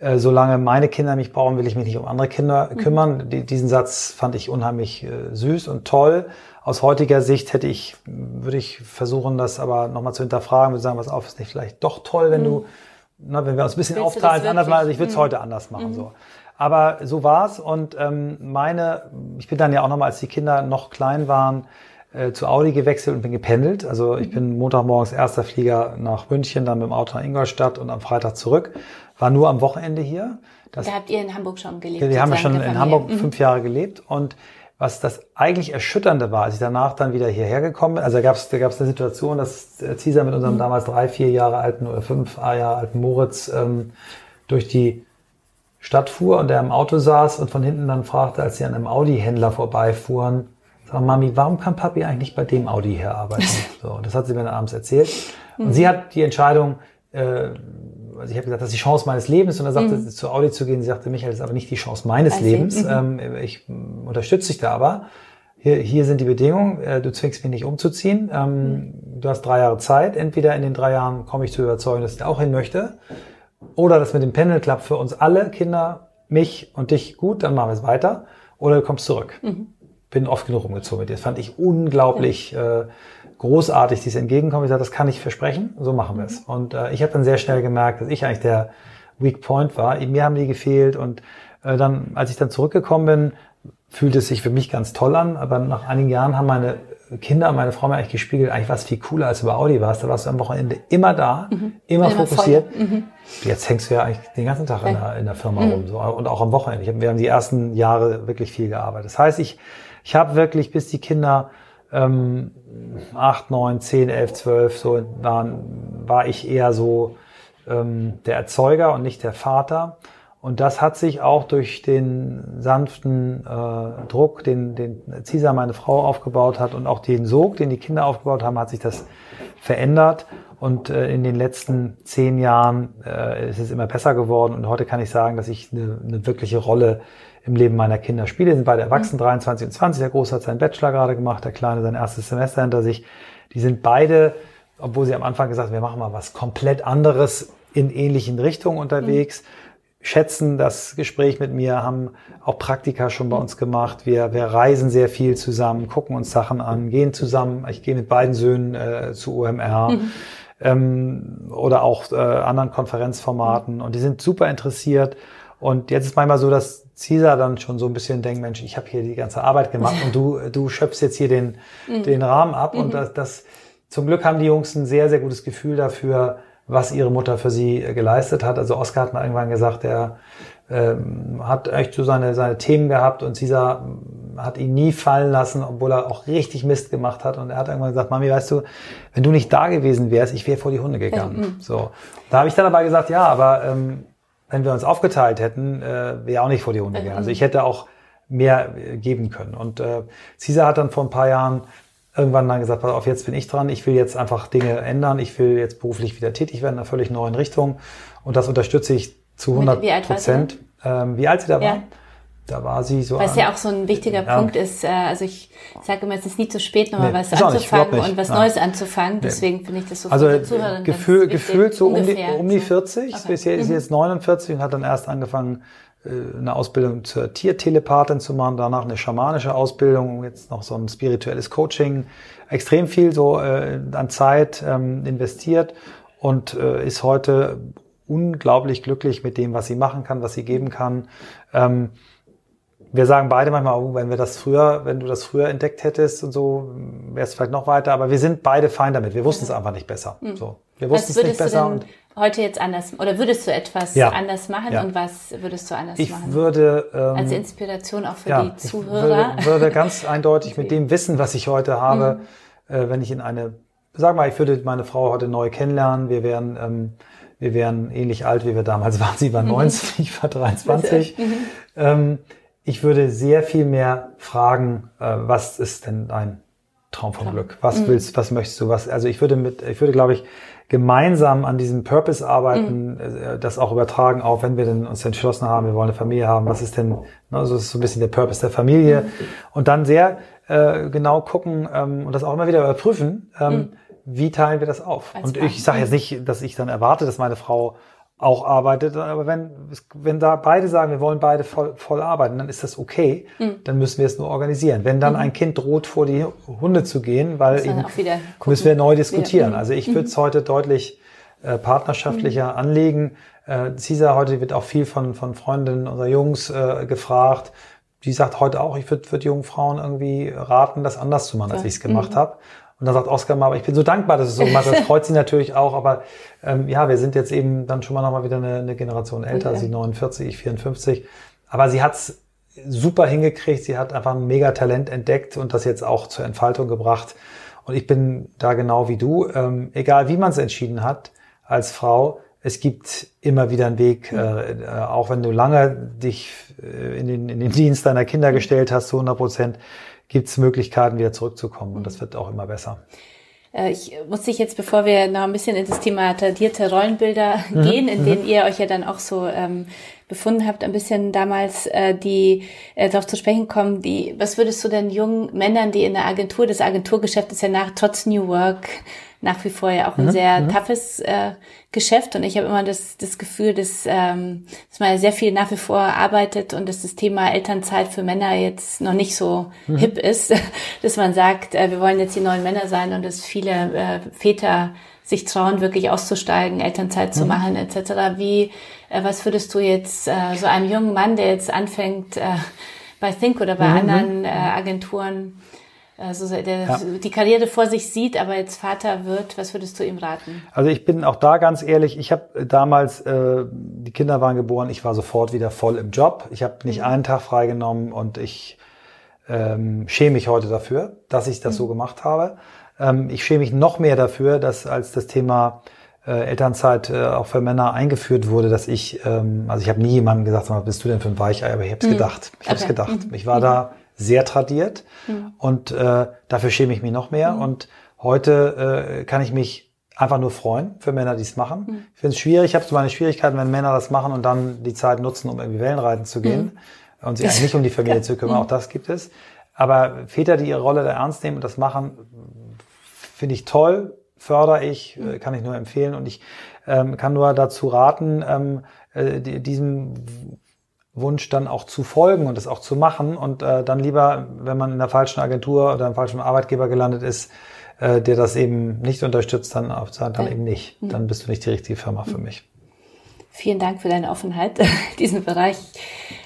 äh, solange meine Kinder mich brauchen, will ich mich nicht um andere Kinder mhm. kümmern. Die, diesen Satz fand ich unheimlich äh, süß und toll. Aus heutiger Sicht hätte ich, würde ich versuchen, das aber nochmal zu hinterfragen, würde sagen, was auf, ist nicht vielleicht doch toll, wenn mhm. du, na, wenn wir uns ein bisschen Willst aufteilen, anders mal, also ich würde es mhm. heute anders machen, mhm. so. Aber so war's und ähm, meine, ich bin dann ja auch nochmal, als die Kinder noch klein waren, äh, zu Audi gewechselt und bin gependelt. Also ich mhm. bin Montagmorgens erster Flieger nach München, dann mit dem Auto nach Ingolstadt und am Freitag zurück war nur am Wochenende hier. Das, da habt ihr in Hamburg schon gelebt? Wir haben schon in Hamburg mhm. fünf Jahre gelebt und was das eigentlich Erschütternde war, als ich danach dann wieder hierher gekommen bin, also da gab es da gab's eine Situation, dass Cesar mit unserem mhm. damals drei, vier Jahre alten oder fünf Jahre alten Moritz ähm, durch die Stadt fuhr und der im Auto saß und von hinten dann fragte, als sie an einem Audi-Händler vorbeifuhren, sag Mami, warum kann Papi eigentlich bei dem Audi hier arbeiten? so, das hat sie mir dann abends erzählt. Und mhm. sie hat die Entscheidung äh, also ich habe gesagt, das ist die Chance meines Lebens und er sagte, mhm. zu Audi zu gehen, sie sagte, Michael, das ist aber nicht die Chance meines also, Lebens. Mhm. Ähm, ich unterstütze dich da aber. Hier, hier sind die Bedingungen, äh, du zwingst mich nicht umzuziehen. Ähm, mhm. Du hast drei Jahre Zeit. Entweder in den drei Jahren komme ich zu überzeugen, dass ich da auch hin möchte. Oder das mit dem Pendel klappt für uns alle Kinder, mich und dich gut, dann machen wir es weiter. Oder du kommst zurück. Mhm. Bin oft genug umgezogen mit dir. Das fand ich unglaublich äh, großartig dies entgegenkommen. Ich sage, das kann ich versprechen, so machen wir es. Mhm. Und äh, ich habe dann sehr schnell gemerkt, dass ich eigentlich der Weak Point war. Mir haben die gefehlt und äh, dann, als ich dann zurückgekommen bin, fühlte es sich für mich ganz toll an. Aber nach einigen Jahren haben meine Kinder und meine Frau mir eigentlich gespiegelt, eigentlich war es viel cooler, als du bei Audi warst. Da warst du am Wochenende immer da, mhm. immer, immer fokussiert. Mhm. Jetzt hängst du ja eigentlich den ganzen Tag in der, in der Firma mhm. rum so, und auch am Wochenende. Hab, wir haben die ersten Jahre wirklich viel gearbeitet. Das heißt, ich, ich habe wirklich, bis die Kinder ähm, 8, 9, 10, 11, 12, so waren, war ich eher so ähm, der Erzeuger und nicht der Vater. Und das hat sich auch durch den sanften äh, Druck, den, den Cisa, meine Frau, aufgebaut hat und auch den Sog, den die Kinder aufgebaut haben, hat sich das verändert. Und äh, in den letzten zehn Jahren äh, ist es immer besser geworden. Und heute kann ich sagen, dass ich eine, eine wirkliche Rolle im Leben meiner Kinder spiele. Die sind beide erwachsen, 23 und 20. Der Große hat seinen Bachelor gerade gemacht, der Kleine sein erstes Semester hinter sich. Die sind beide, obwohl sie am Anfang gesagt haben, wir machen mal was komplett anderes in ähnlichen Richtungen unterwegs. Mhm. Schätzen das Gespräch mit mir, haben auch Praktika schon bei uns gemacht. Wir, wir reisen sehr viel zusammen, gucken uns Sachen an, gehen zusammen. Ich gehe mit beiden Söhnen äh, zu OMR. Mhm. Ähm, oder auch äh, anderen Konferenzformaten und die sind super interessiert und jetzt ist manchmal so, dass Caesar dann schon so ein bisschen denkt, Mensch, ich habe hier die ganze Arbeit gemacht und du, du schöpfst jetzt hier den, mhm. den Rahmen ab. Mhm. Und das, das, zum Glück haben die Jungs ein sehr, sehr gutes Gefühl dafür, was ihre Mutter für sie äh, geleistet hat. Also Oscar hat mal irgendwann gesagt, er ähm, hat echt so seine, seine Themen gehabt und Cesar ähm, hat ihn nie fallen lassen, obwohl er auch richtig Mist gemacht hat. Und er hat irgendwann gesagt, Mami, weißt du, wenn du nicht da gewesen wärst, ich wäre vor die Hunde gegangen. Mhm. So. Da habe ich dann aber gesagt, ja, aber ähm, wenn wir uns aufgeteilt hätten, äh, wäre auch nicht vor die Hunde gegangen. Also ich hätte auch mehr äh, geben können. Und äh, Cesar hat dann vor ein paar Jahren irgendwann dann gesagt, pass auf, jetzt bin ich dran, ich will jetzt einfach Dinge ändern, ich will jetzt beruflich wieder tätig werden in einer völlig neuen Richtung. Und das unterstütze ich zu 100 Prozent. Ähm, wie alt sie da war? Ja. Da war sie so. Was ja auch so ein wichtiger ja. Punkt ist. Äh, also ich sage immer, es ist nie zu spät, nochmal nee, was anzufangen und was. Neues anzufangen. Deswegen nee. finde ich das so Also Gefühl, gefühlt so um die, um die 40. Okay. Bisher ist sie mhm. jetzt 49 und hat dann erst angefangen, äh, eine Ausbildung zur Tiertelepathin zu machen, danach eine schamanische Ausbildung, jetzt noch so ein spirituelles Coaching, extrem viel so äh, an Zeit ähm, investiert und äh, ist heute unglaublich glücklich mit dem, was sie machen kann, was sie geben kann. Ähm, wir sagen beide manchmal, oh, wenn wir das früher, wenn du das früher entdeckt hättest und so, wäre es vielleicht noch weiter. Aber wir sind beide fein damit. Wir wussten es einfach nicht besser. Mhm. So, wir wussten es nicht besser. Und heute jetzt anders oder würdest du etwas ja. anders machen ja. und was würdest du anders ich machen? Ich würde ähm, als Inspiration auch für ja, die Zuhörer. Ich würde, würde ganz eindeutig mit dem Wissen, was ich heute habe, mhm. äh, wenn ich in eine, sag mal, ich würde meine Frau heute neu kennenlernen, wir wären ähm, wir wären ähnlich alt, wie wir damals waren. Sie war 90, mhm. ich war 23. Mhm. Ähm, ich würde sehr viel mehr fragen, äh, was ist denn dein Traum vom Glück? Was mhm. willst, was möchtest du? Was, also ich würde mit, ich würde, glaube ich, gemeinsam an diesem Purpose arbeiten, mhm. äh, das auch übertragen, auch wenn wir denn uns entschlossen haben, wir wollen eine Familie haben, was ist denn, ne, so ist so ein bisschen der Purpose der Familie mhm. und dann sehr äh, genau gucken ähm, und das auch immer wieder überprüfen, ähm, mhm wie teilen wir das auf? Als und ich sage jetzt nicht, dass ich dann erwarte, dass meine Frau auch arbeitet, aber wenn, wenn da beide sagen, wir wollen beide voll, voll arbeiten, dann ist das okay, mhm. dann müssen wir es nur organisieren. Wenn dann mhm. ein Kind droht, vor die Hunde zu gehen, weil eben, müssen wir neu diskutieren. Wieder. Also ich würde es mhm. heute deutlich äh, partnerschaftlicher mhm. anlegen. Äh, Cesar heute wird auch viel von, von Freundinnen unserer Jungs äh, gefragt. Die sagt heute auch, ich würde würd jungen Frauen irgendwie raten, das anders zu machen, als ich es gemacht mhm. habe. Und dann sagt Oskar mal, aber ich bin so dankbar, dass es so gemacht hat. Das freut sie natürlich auch. Aber ähm, ja, wir sind jetzt eben dann schon mal nochmal wieder eine, eine Generation älter. Okay. Sie 49, ich 54. Aber sie hat's super hingekriegt. Sie hat einfach ein mega Talent entdeckt und das jetzt auch zur Entfaltung gebracht. Und ich bin da genau wie du. Ähm, egal wie man es entschieden hat als Frau, es gibt immer wieder einen Weg, mhm. äh, auch wenn du lange dich äh, in, den, in den Dienst deiner Kinder gestellt hast, zu 100 Prozent gibt es Möglichkeiten, wieder zurückzukommen. Und das wird auch immer besser. Äh, ich muss dich jetzt, bevor wir noch ein bisschen in das Thema tradierte Rollenbilder mhm. gehen, in mhm. denen ihr euch ja dann auch so ähm, befunden habt, ein bisschen damals äh, die äh, darauf zu sprechen kommen, die, was würdest du denn jungen Männern, die in der Agentur, das Agenturgeschäft ist ja nach trotz New Work nach wie vor ja auch ein mhm. sehr mhm. toughes äh, Geschäft und ich habe immer das, das Gefühl, dass, ähm, dass man sehr viel nach wie vor arbeitet und dass das Thema Elternzeit für Männer jetzt noch nicht so mhm. hip ist, dass man sagt, äh, wir wollen jetzt die neuen Männer sein und dass viele äh, Väter sich trauen, wirklich auszusteigen, Elternzeit zu mhm. machen etc. Wie, äh, was würdest du jetzt äh, so einem jungen Mann, der jetzt anfängt äh, bei Think oder bei mhm. anderen äh, Agenturen also der ja. die Karriere vor sich sieht, aber jetzt Vater wird, was würdest du ihm raten? Also ich bin auch da ganz ehrlich, ich habe damals, äh, die Kinder waren geboren, ich war sofort wieder voll im Job. Ich habe nicht mhm. einen Tag freigenommen und ich ähm, schäme mich heute dafür, dass ich das mhm. so gemacht habe. Ähm, ich schäme mich noch mehr dafür, dass als das Thema äh, Elternzeit äh, auch für Männer eingeführt wurde, dass ich, ähm, also ich habe nie jemandem gesagt, was bist du denn für ein Weichei, aber ich habe es mhm. gedacht. Ich okay. habe es gedacht. Mhm. Ich war da sehr tradiert mhm. und äh, dafür schäme ich mich noch mehr. Mhm. Und heute äh, kann ich mich einfach nur freuen für Männer, die es machen. Mhm. Ich finde es schwierig, ich habe so meine Schwierigkeiten, wenn Männer das machen und dann die Zeit nutzen, um irgendwie Wellenreiten zu gehen mhm. und sich eigentlich nicht um die Familie zu kümmern. Auch das gibt es. Aber Väter, die ihre Rolle da ernst nehmen und das machen, finde ich toll, fördere ich, mhm. kann ich nur empfehlen und ich ähm, kann nur dazu raten, ähm, äh, diesem Wunsch dann auch zu folgen und es auch zu machen und äh, dann lieber, wenn man in der falschen Agentur oder im falschen Arbeitgeber gelandet ist, äh, der das eben nicht unterstützt, dann, auf, dann ja. eben nicht. Dann bist du nicht die richtige Firma für mich. Vielen Dank für deine Offenheit, diesen Bereich.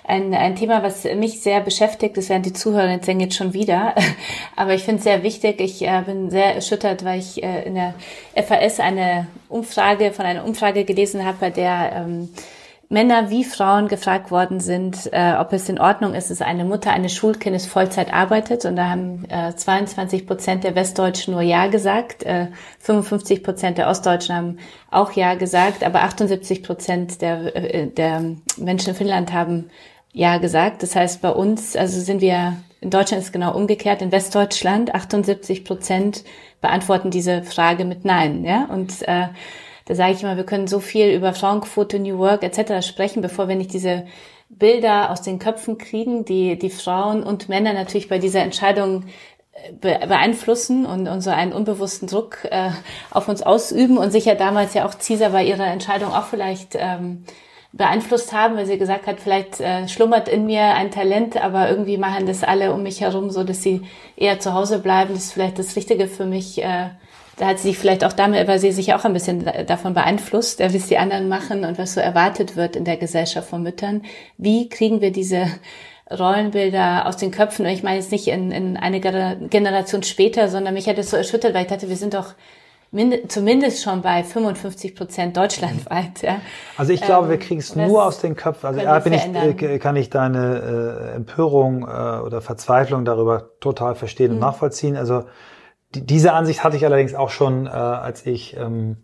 ein, ein Thema, was mich sehr beschäftigt. Das werden die Zuhörer jetzt jetzt schon wieder. Aber ich finde es sehr wichtig. Ich äh, bin sehr erschüttert, weil ich äh, in der FAS eine Umfrage von einer Umfrage gelesen habe, bei der ähm, Männer wie Frauen gefragt worden sind, äh, ob es in Ordnung ist, dass eine Mutter eines Schulkindes Vollzeit arbeitet. Und da haben äh, 22 Prozent der Westdeutschen nur Ja gesagt, äh, 55 Prozent der Ostdeutschen haben auch Ja gesagt, aber 78 Prozent der, äh, der Menschen in Finnland haben Ja gesagt. Das heißt, bei uns, also sind wir, in Deutschland ist es genau umgekehrt, in Westdeutschland 78 Prozent beantworten diese Frage mit Nein. Ja? Und äh, da sage ich immer, wir können so viel über Frauenquote, New Work etc. sprechen, bevor wir nicht diese Bilder aus den Köpfen kriegen, die die Frauen und Männer natürlich bei dieser Entscheidung äh, beeinflussen und, und so einen unbewussten Druck äh, auf uns ausüben und sicher damals ja auch Caesar bei ihrer Entscheidung auch vielleicht ähm, beeinflusst haben, weil sie gesagt hat, vielleicht äh, schlummert in mir ein Talent, aber irgendwie machen das alle um mich herum so, dass sie eher zu Hause bleiben. Das ist vielleicht das Richtige für mich. Äh, da hat sie sich vielleicht auch damit, weil sie sich auch ein bisschen davon beeinflusst, wie es die anderen machen und was so erwartet wird in der Gesellschaft von Müttern. Wie kriegen wir diese Rollenbilder aus den Köpfen? Und ich meine jetzt nicht in, in eine Generation später, sondern mich hat es so erschüttert, weil ich dachte, wir sind doch zumindest schon bei 55 Prozent deutschlandweit. Ja. Also ich glaube, wir ähm, kriegen es nur aus den Köpfen. Also ja, bin ich, äh, kann ich deine äh, Empörung äh, oder Verzweiflung darüber total verstehen und mhm. nachvollziehen. Also diese Ansicht hatte ich allerdings auch schon, äh, als ich ähm,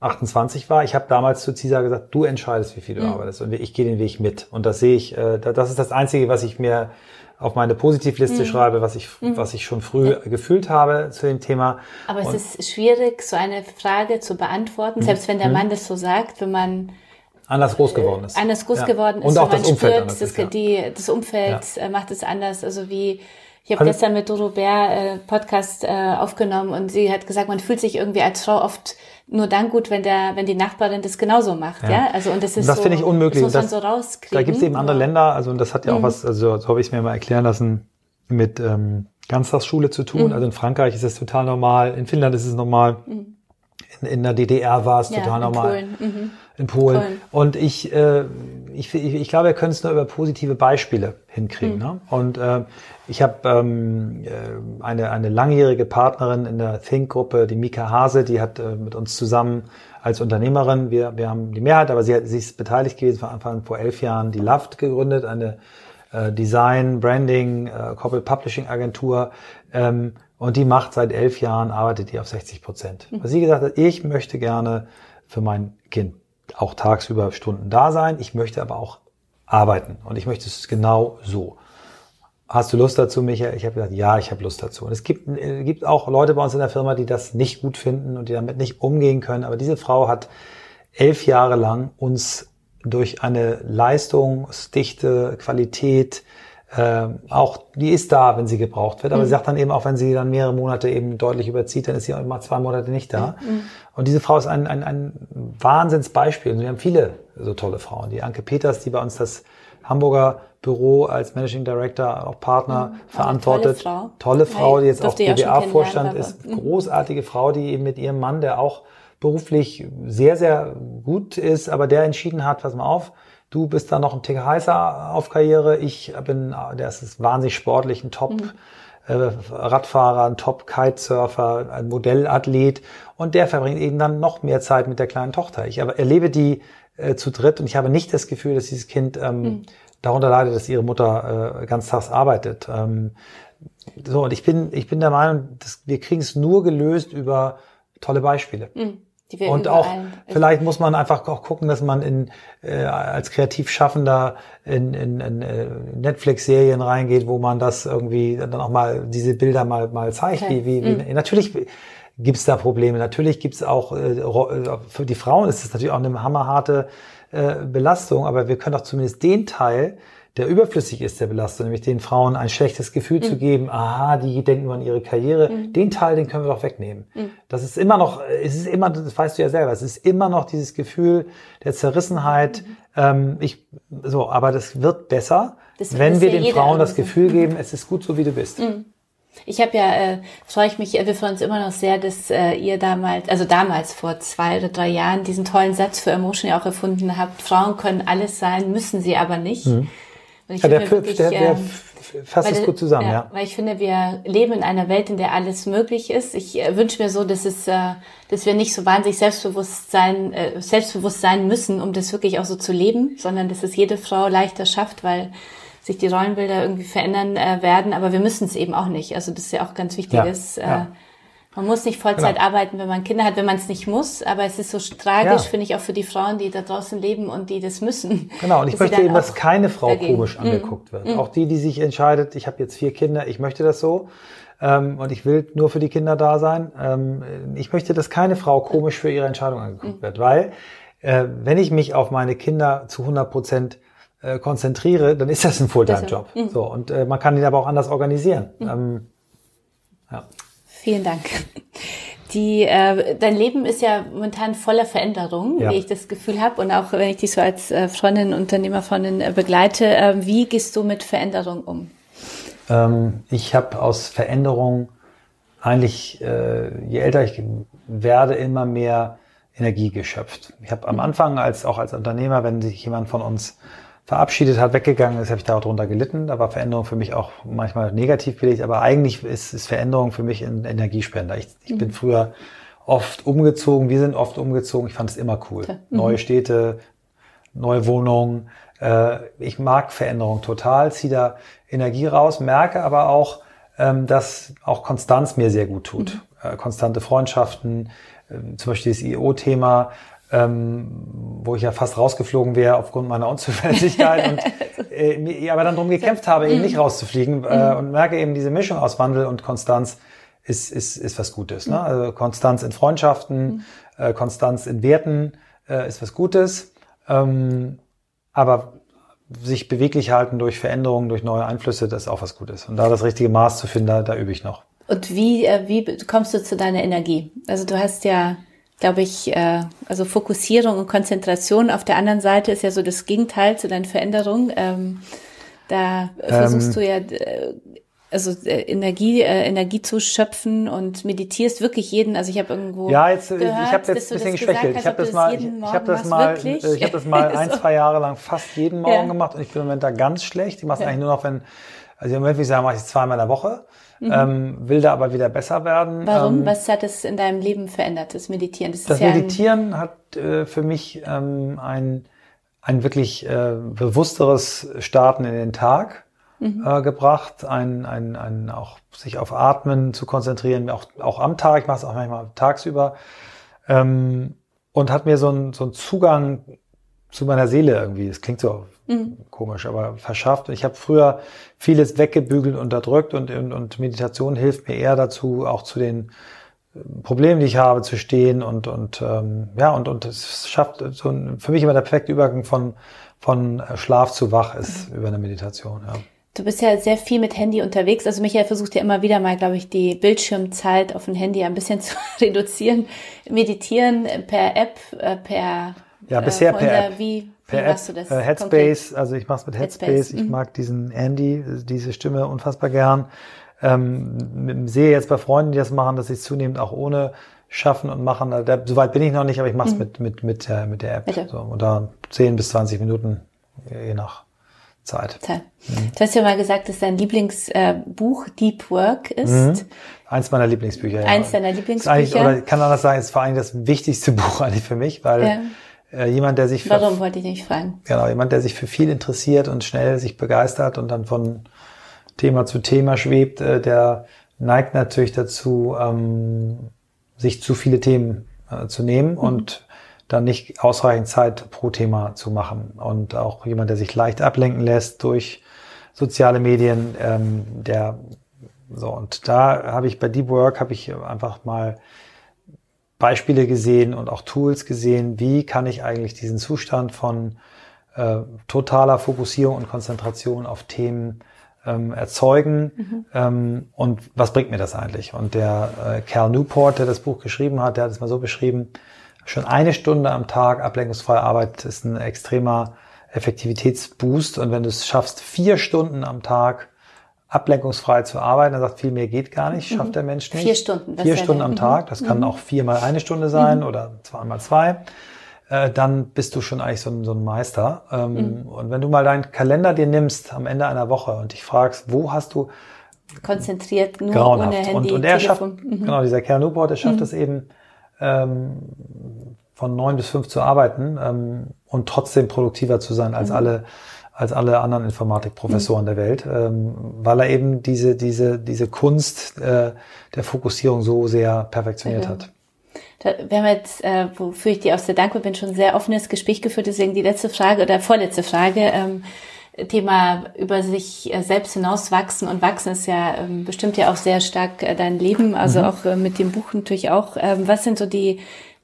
28 war. Ich habe damals zu CISA gesagt, du entscheidest, wie viel du mhm. arbeitest und ich gehe den Weg mit. Und das sehe ich, äh, das ist das Einzige, was ich mir auf meine Positivliste mhm. schreibe, was ich, mhm. was ich schon früh ja. gefühlt habe zu dem Thema. Aber und es ist schwierig, so eine Frage zu beantworten, mhm. selbst wenn der mhm. Mann das so sagt, wenn man anders groß geworden ist. Anders groß ja. geworden ist. Und auch das Umfeld spürt, das, ist, ja. die, das Umfeld ja. macht es anders. Also wie ich habe gestern mit Doro Bär äh, Podcast äh, aufgenommen und sie hat gesagt, man fühlt sich irgendwie als Frau oft nur dann gut, wenn der, wenn die Nachbarin das genauso macht, ja. ja? Also und das ist das so, finde ich unmöglich. Das muss man so rauskriegen. Da gibt es eben andere Länder, also und das hat ja auch mhm. was, also so habe ich es mir mal erklären lassen, mit ähm, Ganztagsschule zu tun. Mhm. Also in Frankreich ist es total normal, in Finnland ist es normal, mhm. in, in der DDR war es ja, total normal. Polen. Mhm in Polen. Polen. Und ich, äh, ich, ich, ich glaube, wir können es nur über positive Beispiele hinkriegen. Mhm. Ne? Und äh, ich habe ähm, äh, eine, eine langjährige Partnerin in der Think-Gruppe, die Mika Hase, die hat äh, mit uns zusammen als Unternehmerin, wir, wir haben die Mehrheit, aber sie, hat, sie ist beteiligt gewesen von Anfang an vor elf Jahren, die Laft gegründet, eine äh, Design, Branding, äh, Corporate Publishing Agentur. Ähm, und die macht seit elf Jahren, arbeitet die auf 60 Prozent. Mhm. Was sie gesagt hat, ich möchte gerne für mein Kind auch tagsüber Stunden da sein. Ich möchte aber auch arbeiten und ich möchte es genau so. Hast du Lust dazu, Michael? Ich habe gesagt, ja, ich habe Lust dazu. Und es gibt, äh, gibt auch Leute bei uns in der Firma, die das nicht gut finden und die damit nicht umgehen können. Aber diese Frau hat elf Jahre lang uns durch eine Leistungsdichte, Qualität, äh, auch die ist da, wenn sie gebraucht wird. Aber mhm. sie sagt dann eben auch, wenn sie dann mehrere Monate eben deutlich überzieht, dann ist sie auch immer zwei Monate nicht da. Mhm. Und diese Frau ist ein, ein, ein Wahnsinnsbeispiel. Und wir haben viele so tolle Frauen. Die Anke Peters, die bei uns das Hamburger Büro als Managing Director, auch Partner mhm. verantwortet. Tolle Frau, tolle Frau die jetzt auch BWA-Vorstand ist. Mhm. Großartige Frau, die eben mit ihrem Mann, der auch beruflich sehr, sehr gut ist, aber der entschieden hat, pass mal auf, Du bist da noch ein Tick heißer auf Karriere. Ich bin, der ist wahnsinnig sportlich, ein Top. Mhm. Äh, Radfahrer, ein Top-Kitesurfer, ein Modellathlet und der verbringt eben dann noch mehr Zeit mit der kleinen Tochter. Ich aber erlebe die äh, zu dritt und ich habe nicht das Gefühl, dass dieses Kind ähm, mhm. darunter leidet, dass ihre Mutter äh, ganztags arbeitet. Ähm, so, und ich bin, ich bin der Meinung, dass wir kriegen es nur gelöst über tolle Beispiele. Mhm und auch vielleicht muss man einfach auch gucken, dass man in äh, als Kreativschaffender in, in, in äh, Netflix-Serien reingeht, wo man das irgendwie dann auch mal diese Bilder mal mal zeigt. Okay. Wie, wie, wie mhm. natürlich gibt's da Probleme. Natürlich gibt's auch äh, äh, für die Frauen ist es natürlich auch eine hammerharte äh, Belastung, aber wir können doch zumindest den Teil der überflüssig ist, der Belastung, nämlich den Frauen ein schlechtes Gefühl mhm. zu geben, aha, die denken nur an ihre Karriere, mhm. den Teil, den können wir doch wegnehmen. Mhm. Das ist immer noch, es ist immer, das weißt du ja selber, es ist immer noch dieses Gefühl der Zerrissenheit, mhm. ähm, ich, so, aber das wird besser, das wenn wir den Frauen das Gefühl geben, es ist gut so, wie du bist. Mhm. Ich habe ja, äh, freue ich mich, wir freuen uns immer noch sehr, dass äh, ihr damals, also damals vor zwei oder drei Jahren diesen tollen Satz für Emotion ja auch erfunden habt. Frauen können alles sein, müssen sie aber nicht. Mhm. Ja, der, wirklich, der, der ähm, fasst es gut zusammen, ja, ja, Weil ich finde, wir leben in einer Welt, in der alles möglich ist. Ich äh, wünsche mir so, dass es, äh, dass wir nicht so wahnsinnig selbstbewusst sein, äh, selbstbewusst sein müssen, um das wirklich auch so zu leben, sondern dass es jede Frau leichter schafft, weil sich die Rollenbilder irgendwie verändern werden, aber wir müssen es eben auch nicht. Also das ist ja auch ganz wichtig. Ja, ist, ja. Man muss nicht Vollzeit genau. arbeiten, wenn man Kinder hat, wenn man es nicht muss. Aber es ist so tragisch, ja. finde ich, auch für die Frauen, die da draußen leben und die das müssen. Genau, und ich möchte eben, dass keine Frau dagegen. komisch mhm. angeguckt wird. Mhm. Auch die, die sich entscheidet, ich habe jetzt vier Kinder, ich möchte das so ähm, und ich will nur für die Kinder da sein. Ähm, ich möchte, dass keine Frau komisch für ihre Entscheidung angeguckt mhm. wird, weil äh, wenn ich mich auf meine Kinder zu 100 Prozent äh, konzentriere, dann ist das ein Fulltime-Job. Mhm. So und äh, man kann ihn aber auch anders organisieren. Mhm. Ähm, ja. Vielen Dank. Die, äh, dein Leben ist ja momentan voller Veränderung, ja. wie ich das Gefühl habe. Und auch wenn ich dich so als äh, Freundin, Unternehmerfreundin äh, begleite, äh, wie gehst du mit Veränderung um? Ähm, ich habe aus Veränderung eigentlich, äh, je älter ich werde, immer mehr Energie geschöpft. Ich habe am mhm. Anfang als auch als Unternehmer, wenn sich jemand von uns verabschiedet hat, weggegangen ist, habe ich darunter gelitten. Da war Veränderung für mich auch manchmal negativ belegt, aber eigentlich ist, ist Veränderung für mich ein Energiespender. Ich, ich mhm. bin früher oft umgezogen, wir sind oft umgezogen, ich fand es immer cool. Mhm. Neue Städte, neue Wohnungen. Äh, ich mag Veränderung total, ziehe da Energie raus, merke aber auch, ähm, dass auch Konstanz mir sehr gut tut. Mhm. Äh, konstante Freundschaften, äh, zum Beispiel das IO-Thema, ähm, wo ich ja fast rausgeflogen wäre aufgrund meiner Unzuverlässigkeit und äh, aber dann drum gekämpft habe, eben nicht rauszufliegen äh, und merke eben diese Mischung aus Wandel und Konstanz ist, ist, ist was Gutes. Ne? Also Konstanz in Freundschaften, äh, Konstanz in Werten äh, ist was Gutes, ähm, aber sich beweglich halten durch Veränderungen, durch neue Einflüsse, das ist auch was Gutes. Und da das richtige Maß zu finden, da, da übe ich noch. Und wie, äh, wie kommst du zu deiner Energie? Also du hast ja glaube ich, äh, also Fokussierung und Konzentration. Auf der anderen Seite ist ja so das Gegenteil zu deinen Veränderungen. Ähm, da versuchst ähm, du ja äh, also äh, Energie äh, Energie zu schöpfen und meditierst wirklich jeden also ich habe irgendwo ja jetzt gehört, ich habe jetzt ein bisschen geschwächelt ich habe das mal ich, ich habe das mal wirklich? ich habe das mal ein zwei Jahre lang fast jeden Morgen ja. gemacht und ich bin im Moment da ganz schlecht ich mache es ja. eigentlich nur noch wenn also im Moment wie ich sagen mache ich es zweimal in der Woche mhm. ähm, will da aber wieder besser werden. Warum? Ähm, Was hat es in deinem Leben verändert, das Meditieren? Das, das ja Meditieren hat äh, für mich ähm, ein, ein wirklich äh, bewussteres Starten in den Tag mhm. äh, gebracht, ein, ein, ein auch sich auf Atmen zu konzentrieren, auch, auch am Tag, ich mache es auch manchmal tagsüber. Ähm, und hat mir so einen so einen Zugang zu meiner Seele irgendwie, das klingt so mhm. komisch, aber verschafft. Ich habe früher vieles weggebügelt, unterdrückt und, und, und Meditation hilft mir eher dazu, auch zu den äh, Problemen, die ich habe, zu stehen und und ähm, ja und und es schafft so ein, für mich immer der perfekte Übergang von von Schlaf zu wach ist mhm. über eine Meditation. Ja. Du bist ja sehr viel mit Handy unterwegs. Also Michael versucht ja immer wieder mal, glaube ich, die Bildschirmzeit auf dem Handy ein bisschen zu reduzieren. Meditieren per App, äh, per ja, bisher äh, per App. Wie, per App, du das äh, Headspace, konkret? also ich mache es mit Headspace. Headspace. Ich mhm. mag diesen Andy, diese Stimme unfassbar gern. Ähm, sehe jetzt bei Freunden, die das machen, dass sie es zunehmend auch ohne schaffen und machen. Also da, soweit bin ich noch nicht, aber ich mache es mhm. mit, mit, mit, äh, mit der App. Bitte. So, oder 10 bis 20 Minuten, je nach Zeit. Zeit. Mhm. Du hast ja mal gesagt, dass dein Lieblingsbuch äh, Deep Work ist. Mhm. Eins meiner Lieblingsbücher. Ja. Eins deiner Lieblingsbücher. Oder ich kann anders sagen, es ist vor allem das wichtigste Buch eigentlich für mich, weil ja. Äh, jemand, der sich für, Warum wollte ich nicht fragen? Genau, jemand, der sich für viel interessiert und schnell sich begeistert und dann von Thema zu Thema schwebt, äh, der neigt natürlich dazu, ähm, sich zu viele Themen äh, zu nehmen mhm. und dann nicht ausreichend Zeit pro Thema zu machen. Und auch jemand, der sich leicht ablenken lässt durch soziale Medien, ähm, der so und da habe ich bei Deep Work habe ich einfach mal Beispiele gesehen und auch Tools gesehen, wie kann ich eigentlich diesen Zustand von äh, totaler Fokussierung und Konzentration auf Themen ähm, erzeugen mhm. ähm, und was bringt mir das eigentlich? Und der äh, Cal Newport, der das Buch geschrieben hat, der hat es mal so beschrieben, schon eine Stunde am Tag ablenkungsfreie Arbeit ist ein extremer Effektivitätsboost und wenn du es schaffst, vier Stunden am Tag ablenkungsfrei zu arbeiten. Er sagt, viel mehr geht gar nicht, schafft mhm. der Mensch nicht. Vier Stunden. Vier Stunden am Tag. Das kann mhm. auch viermal eine Stunde sein mhm. oder zweimal zwei. Äh, dann bist du schon eigentlich so ein, so ein Meister. Ähm, mhm. Und wenn du mal deinen Kalender dir nimmst am Ende einer Woche und dich fragst, wo hast du konzentriert nur grauenhaft. ohne Handy, und, und er Telefon. schafft, mhm. genau, dieser Kerl Newport, der schafft es eben, ähm, von neun bis fünf zu arbeiten ähm, und trotzdem produktiver zu sein als alle als alle anderen Informatikprofessoren mhm. der Welt, ähm, weil er eben diese, diese, diese Kunst äh, der Fokussierung so sehr perfektioniert okay. hat. Da, wir haben jetzt, äh, wofür ich dir auch sehr dankbar bin, schon ein sehr offenes Gespräch geführt. Deswegen die letzte Frage oder vorletzte Frage. Ähm, Thema über sich äh, selbst hinauswachsen und wachsen ist ja ähm, bestimmt ja auch sehr stark äh, dein Leben, also mhm. auch äh, mit dem Buch natürlich auch. Ähm, was sind so die,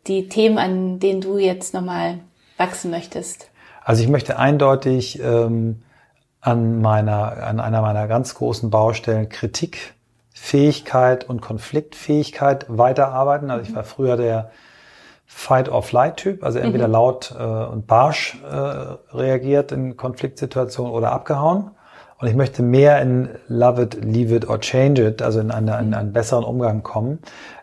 die Themen, an denen du jetzt nochmal wachsen möchtest? Also ich möchte eindeutig ähm, an meiner, an einer meiner ganz großen Baustellen Kritikfähigkeit und Konfliktfähigkeit weiterarbeiten. Also ich war früher der Fight-or-Flight-Typ, also entweder mhm. laut äh, und barsch äh, reagiert in Konfliktsituationen oder abgehauen. Und ich möchte mehr in Love it, Leave it or Change it, also in, eine, in einen besseren Umgang kommen.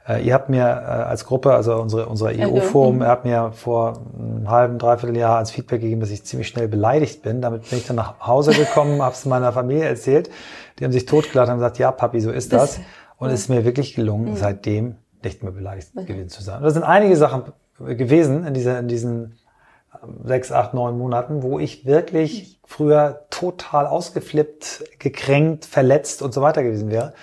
Äh, ihr habt mir äh, als Gruppe, also unsere, unser EU-Forum, ihr habt mir vor einem halben, dreiviertel Jahr als Feedback gegeben, dass ich ziemlich schnell beleidigt bin. Damit bin ich dann nach Hause gekommen, habe es meiner Familie erzählt. Die haben sich totgelacht und gesagt, ja, Papi, so ist das. Und es ist mir wirklich gelungen, mhm. seitdem nicht mehr beleidigt gewesen zu sein. Und das sind einige Sachen gewesen in, dieser, in diesen sechs, acht, neun Monaten, wo ich wirklich früher total ausgeflippt, gekränkt, verletzt und so weiter gewesen wäre.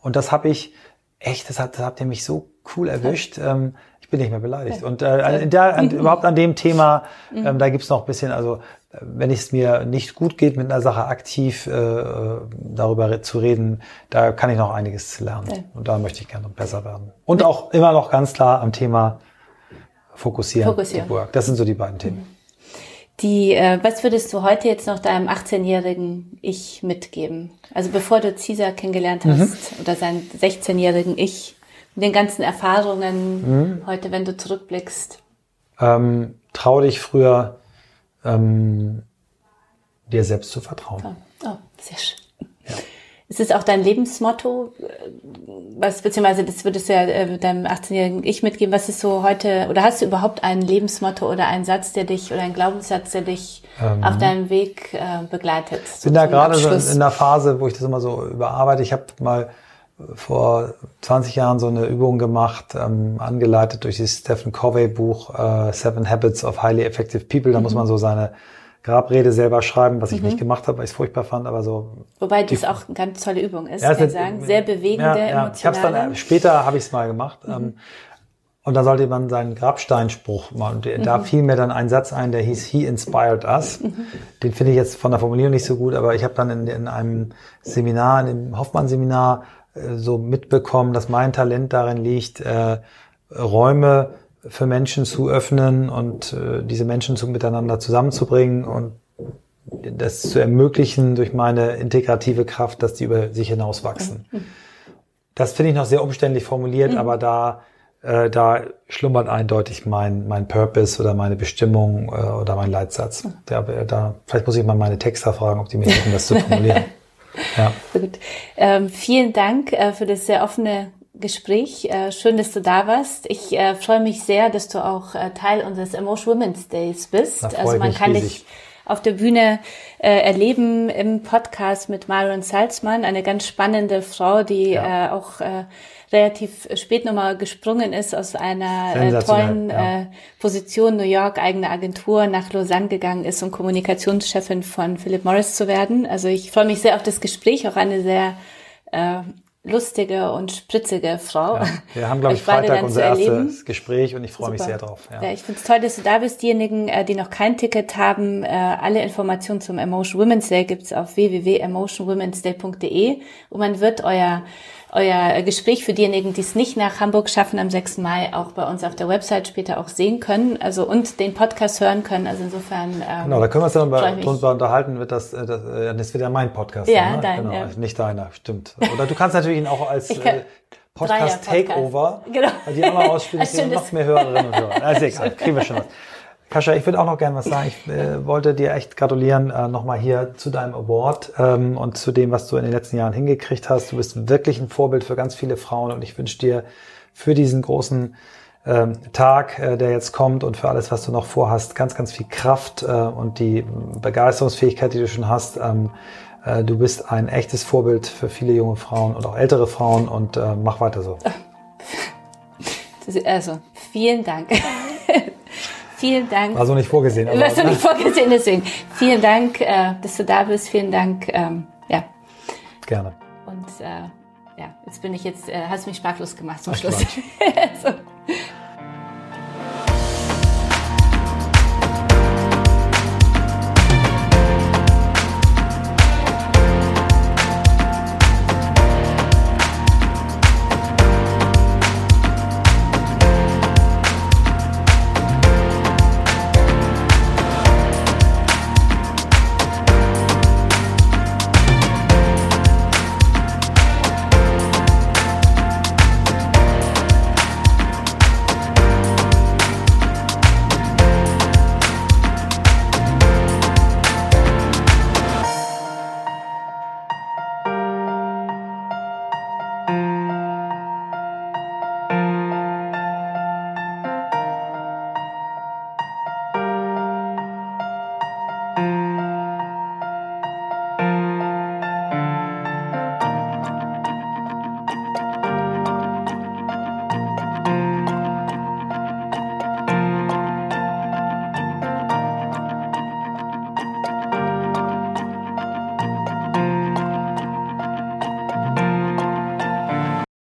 Und das habe ich echt, das, hat, das habt ihr mich so cool erwischt. Ähm, ich bin nicht mehr beleidigt. Und äh, da, an, überhaupt an dem Thema, mhm. ähm, da gibt's noch ein bisschen, also wenn es mir nicht gut geht, mit einer Sache aktiv äh, darüber zu reden, da kann ich noch einiges lernen. Und da möchte ich gerne besser werden. Und auch immer noch ganz klar am Thema fokussieren. Fokussieren. Das sind so die beiden Themen. Die, äh, was würdest du heute jetzt noch deinem 18-jährigen Ich mitgeben? Also bevor du Caesar kennengelernt mhm. hast mhm. oder seinen 16-jährigen Ich, mit den ganzen Erfahrungen mhm. heute, wenn du zurückblickst. Ähm, trau dich früher, ähm, dir selbst zu vertrauen. Oh, oh sehr schön. Ist es auch dein Lebensmotto? Was, beziehungsweise, das würdest du ja äh, deinem 18-jährigen Ich mitgeben. Was ist so heute, oder hast du überhaupt ein Lebensmotto oder einen Satz, der dich, oder einen Glaubenssatz, der dich ähm, auf deinem Weg äh, begleitet? Ich bin da gerade so in der Phase, wo ich das immer so überarbeite. Ich habe mal vor 20 Jahren so eine Übung gemacht, ähm, angeleitet durch das Stephen Covey Buch äh, Seven Habits of Highly Effective People. Da mhm. muss man so seine Grabrede selber schreiben, was ich mhm. nicht gemacht habe, weil ich es furchtbar fand, aber so. Wobei das auch eine ganz tolle Übung ist, ja, kann sagen. Sehr bewegende, ja, ja. emotionale. Ich hab's dann, äh, später habe ich es mal gemacht. Mhm. Ähm, und da sollte man seinen Grabsteinspruch machen. Und mhm. da fiel mir dann ein Satz ein, der hieß He inspired us. Mhm. Den finde ich jetzt von der Formulierung nicht so gut, aber ich habe dann in, in einem Seminar, in dem Hoffmann-Seminar, äh, so mitbekommen, dass mein Talent darin liegt, äh, Räume für Menschen zu öffnen und äh, diese Menschen zu, miteinander zusammenzubringen und das zu ermöglichen durch meine integrative Kraft, dass die über sich hinauswachsen. Mhm. Das finde ich noch sehr umständlich formuliert, mhm. aber da, äh, da schlummert eindeutig mein, mein Purpose oder meine Bestimmung äh, oder mein Leitsatz. Mhm. Da, da, vielleicht muss ich mal meine Texter fragen, ob die mir helfen, das zu formulieren. Ja. Gut. Ähm, vielen Dank äh, für das sehr offene Gespräch. Äh, schön, dass du da warst. Ich äh, freue mich sehr, dass du auch äh, Teil unseres Emotion Women's Days bist. Also man kann riesig. dich auf der Bühne äh, erleben im Podcast mit Marion Salzmann, eine ganz spannende Frau, die ja. äh, auch äh, relativ spät nochmal gesprungen ist aus einer äh, tollen ja. äh, Position New York, eigene Agentur, nach Lausanne gegangen ist, um Kommunikationschefin von Philip Morris zu werden. Also ich freue mich sehr auf das Gespräch, auch eine sehr äh, lustige und spritzige Frau. Ja, wir haben, glaube ich, Freitag unser erstes Gespräch und ich freue mich sehr drauf. Ja, ja ich finde es toll, dass du da bist. Diejenigen, äh, die noch kein Ticket haben, äh, alle Informationen zum Emotion Women's Day gibt's auf www.emotionwomensday.de und man wird euer euer Gespräch für diejenigen, die es nicht nach Hamburg schaffen, am 6. Mai auch bei uns auf der Website später auch sehen können, also und den Podcast hören können. Also insofern. Ähm, genau, da können wir uns dann drunter unterhalten, wird das, äh, das, äh, das wird ja mein Podcast. Ja, sein, ne? dein, genau, ja. nicht deiner, stimmt. Oder du kannst natürlich ihn auch als äh, Podcast Takeover, genau. die auch noch ausspielen, die noch mehr Hörerinnen und Hörer. Also egal, kriegen wir schon was. Kascha, ich würde auch noch gerne was sagen. Ich äh, wollte dir echt gratulieren äh, nochmal hier zu deinem Award ähm, und zu dem, was du in den letzten Jahren hingekriegt hast. Du bist wirklich ein Vorbild für ganz viele Frauen und ich wünsche dir für diesen großen ähm, Tag, äh, der jetzt kommt und für alles, was du noch vorhast, ganz, ganz viel Kraft äh, und die Begeisterungsfähigkeit, die du schon hast. Ähm, äh, du bist ein echtes Vorbild für viele junge Frauen und auch ältere Frauen und äh, mach weiter so. Also, vielen Dank. Vielen Dank. War so nicht vorgesehen. Aber, War so nicht vorgesehen, deswegen. Vielen Dank, äh, dass du da bist. Vielen Dank. Ähm, ja. Gerne. Und äh, ja, jetzt bin ich jetzt, äh, hast mich sprachlos gemacht zum Ach, Schluss.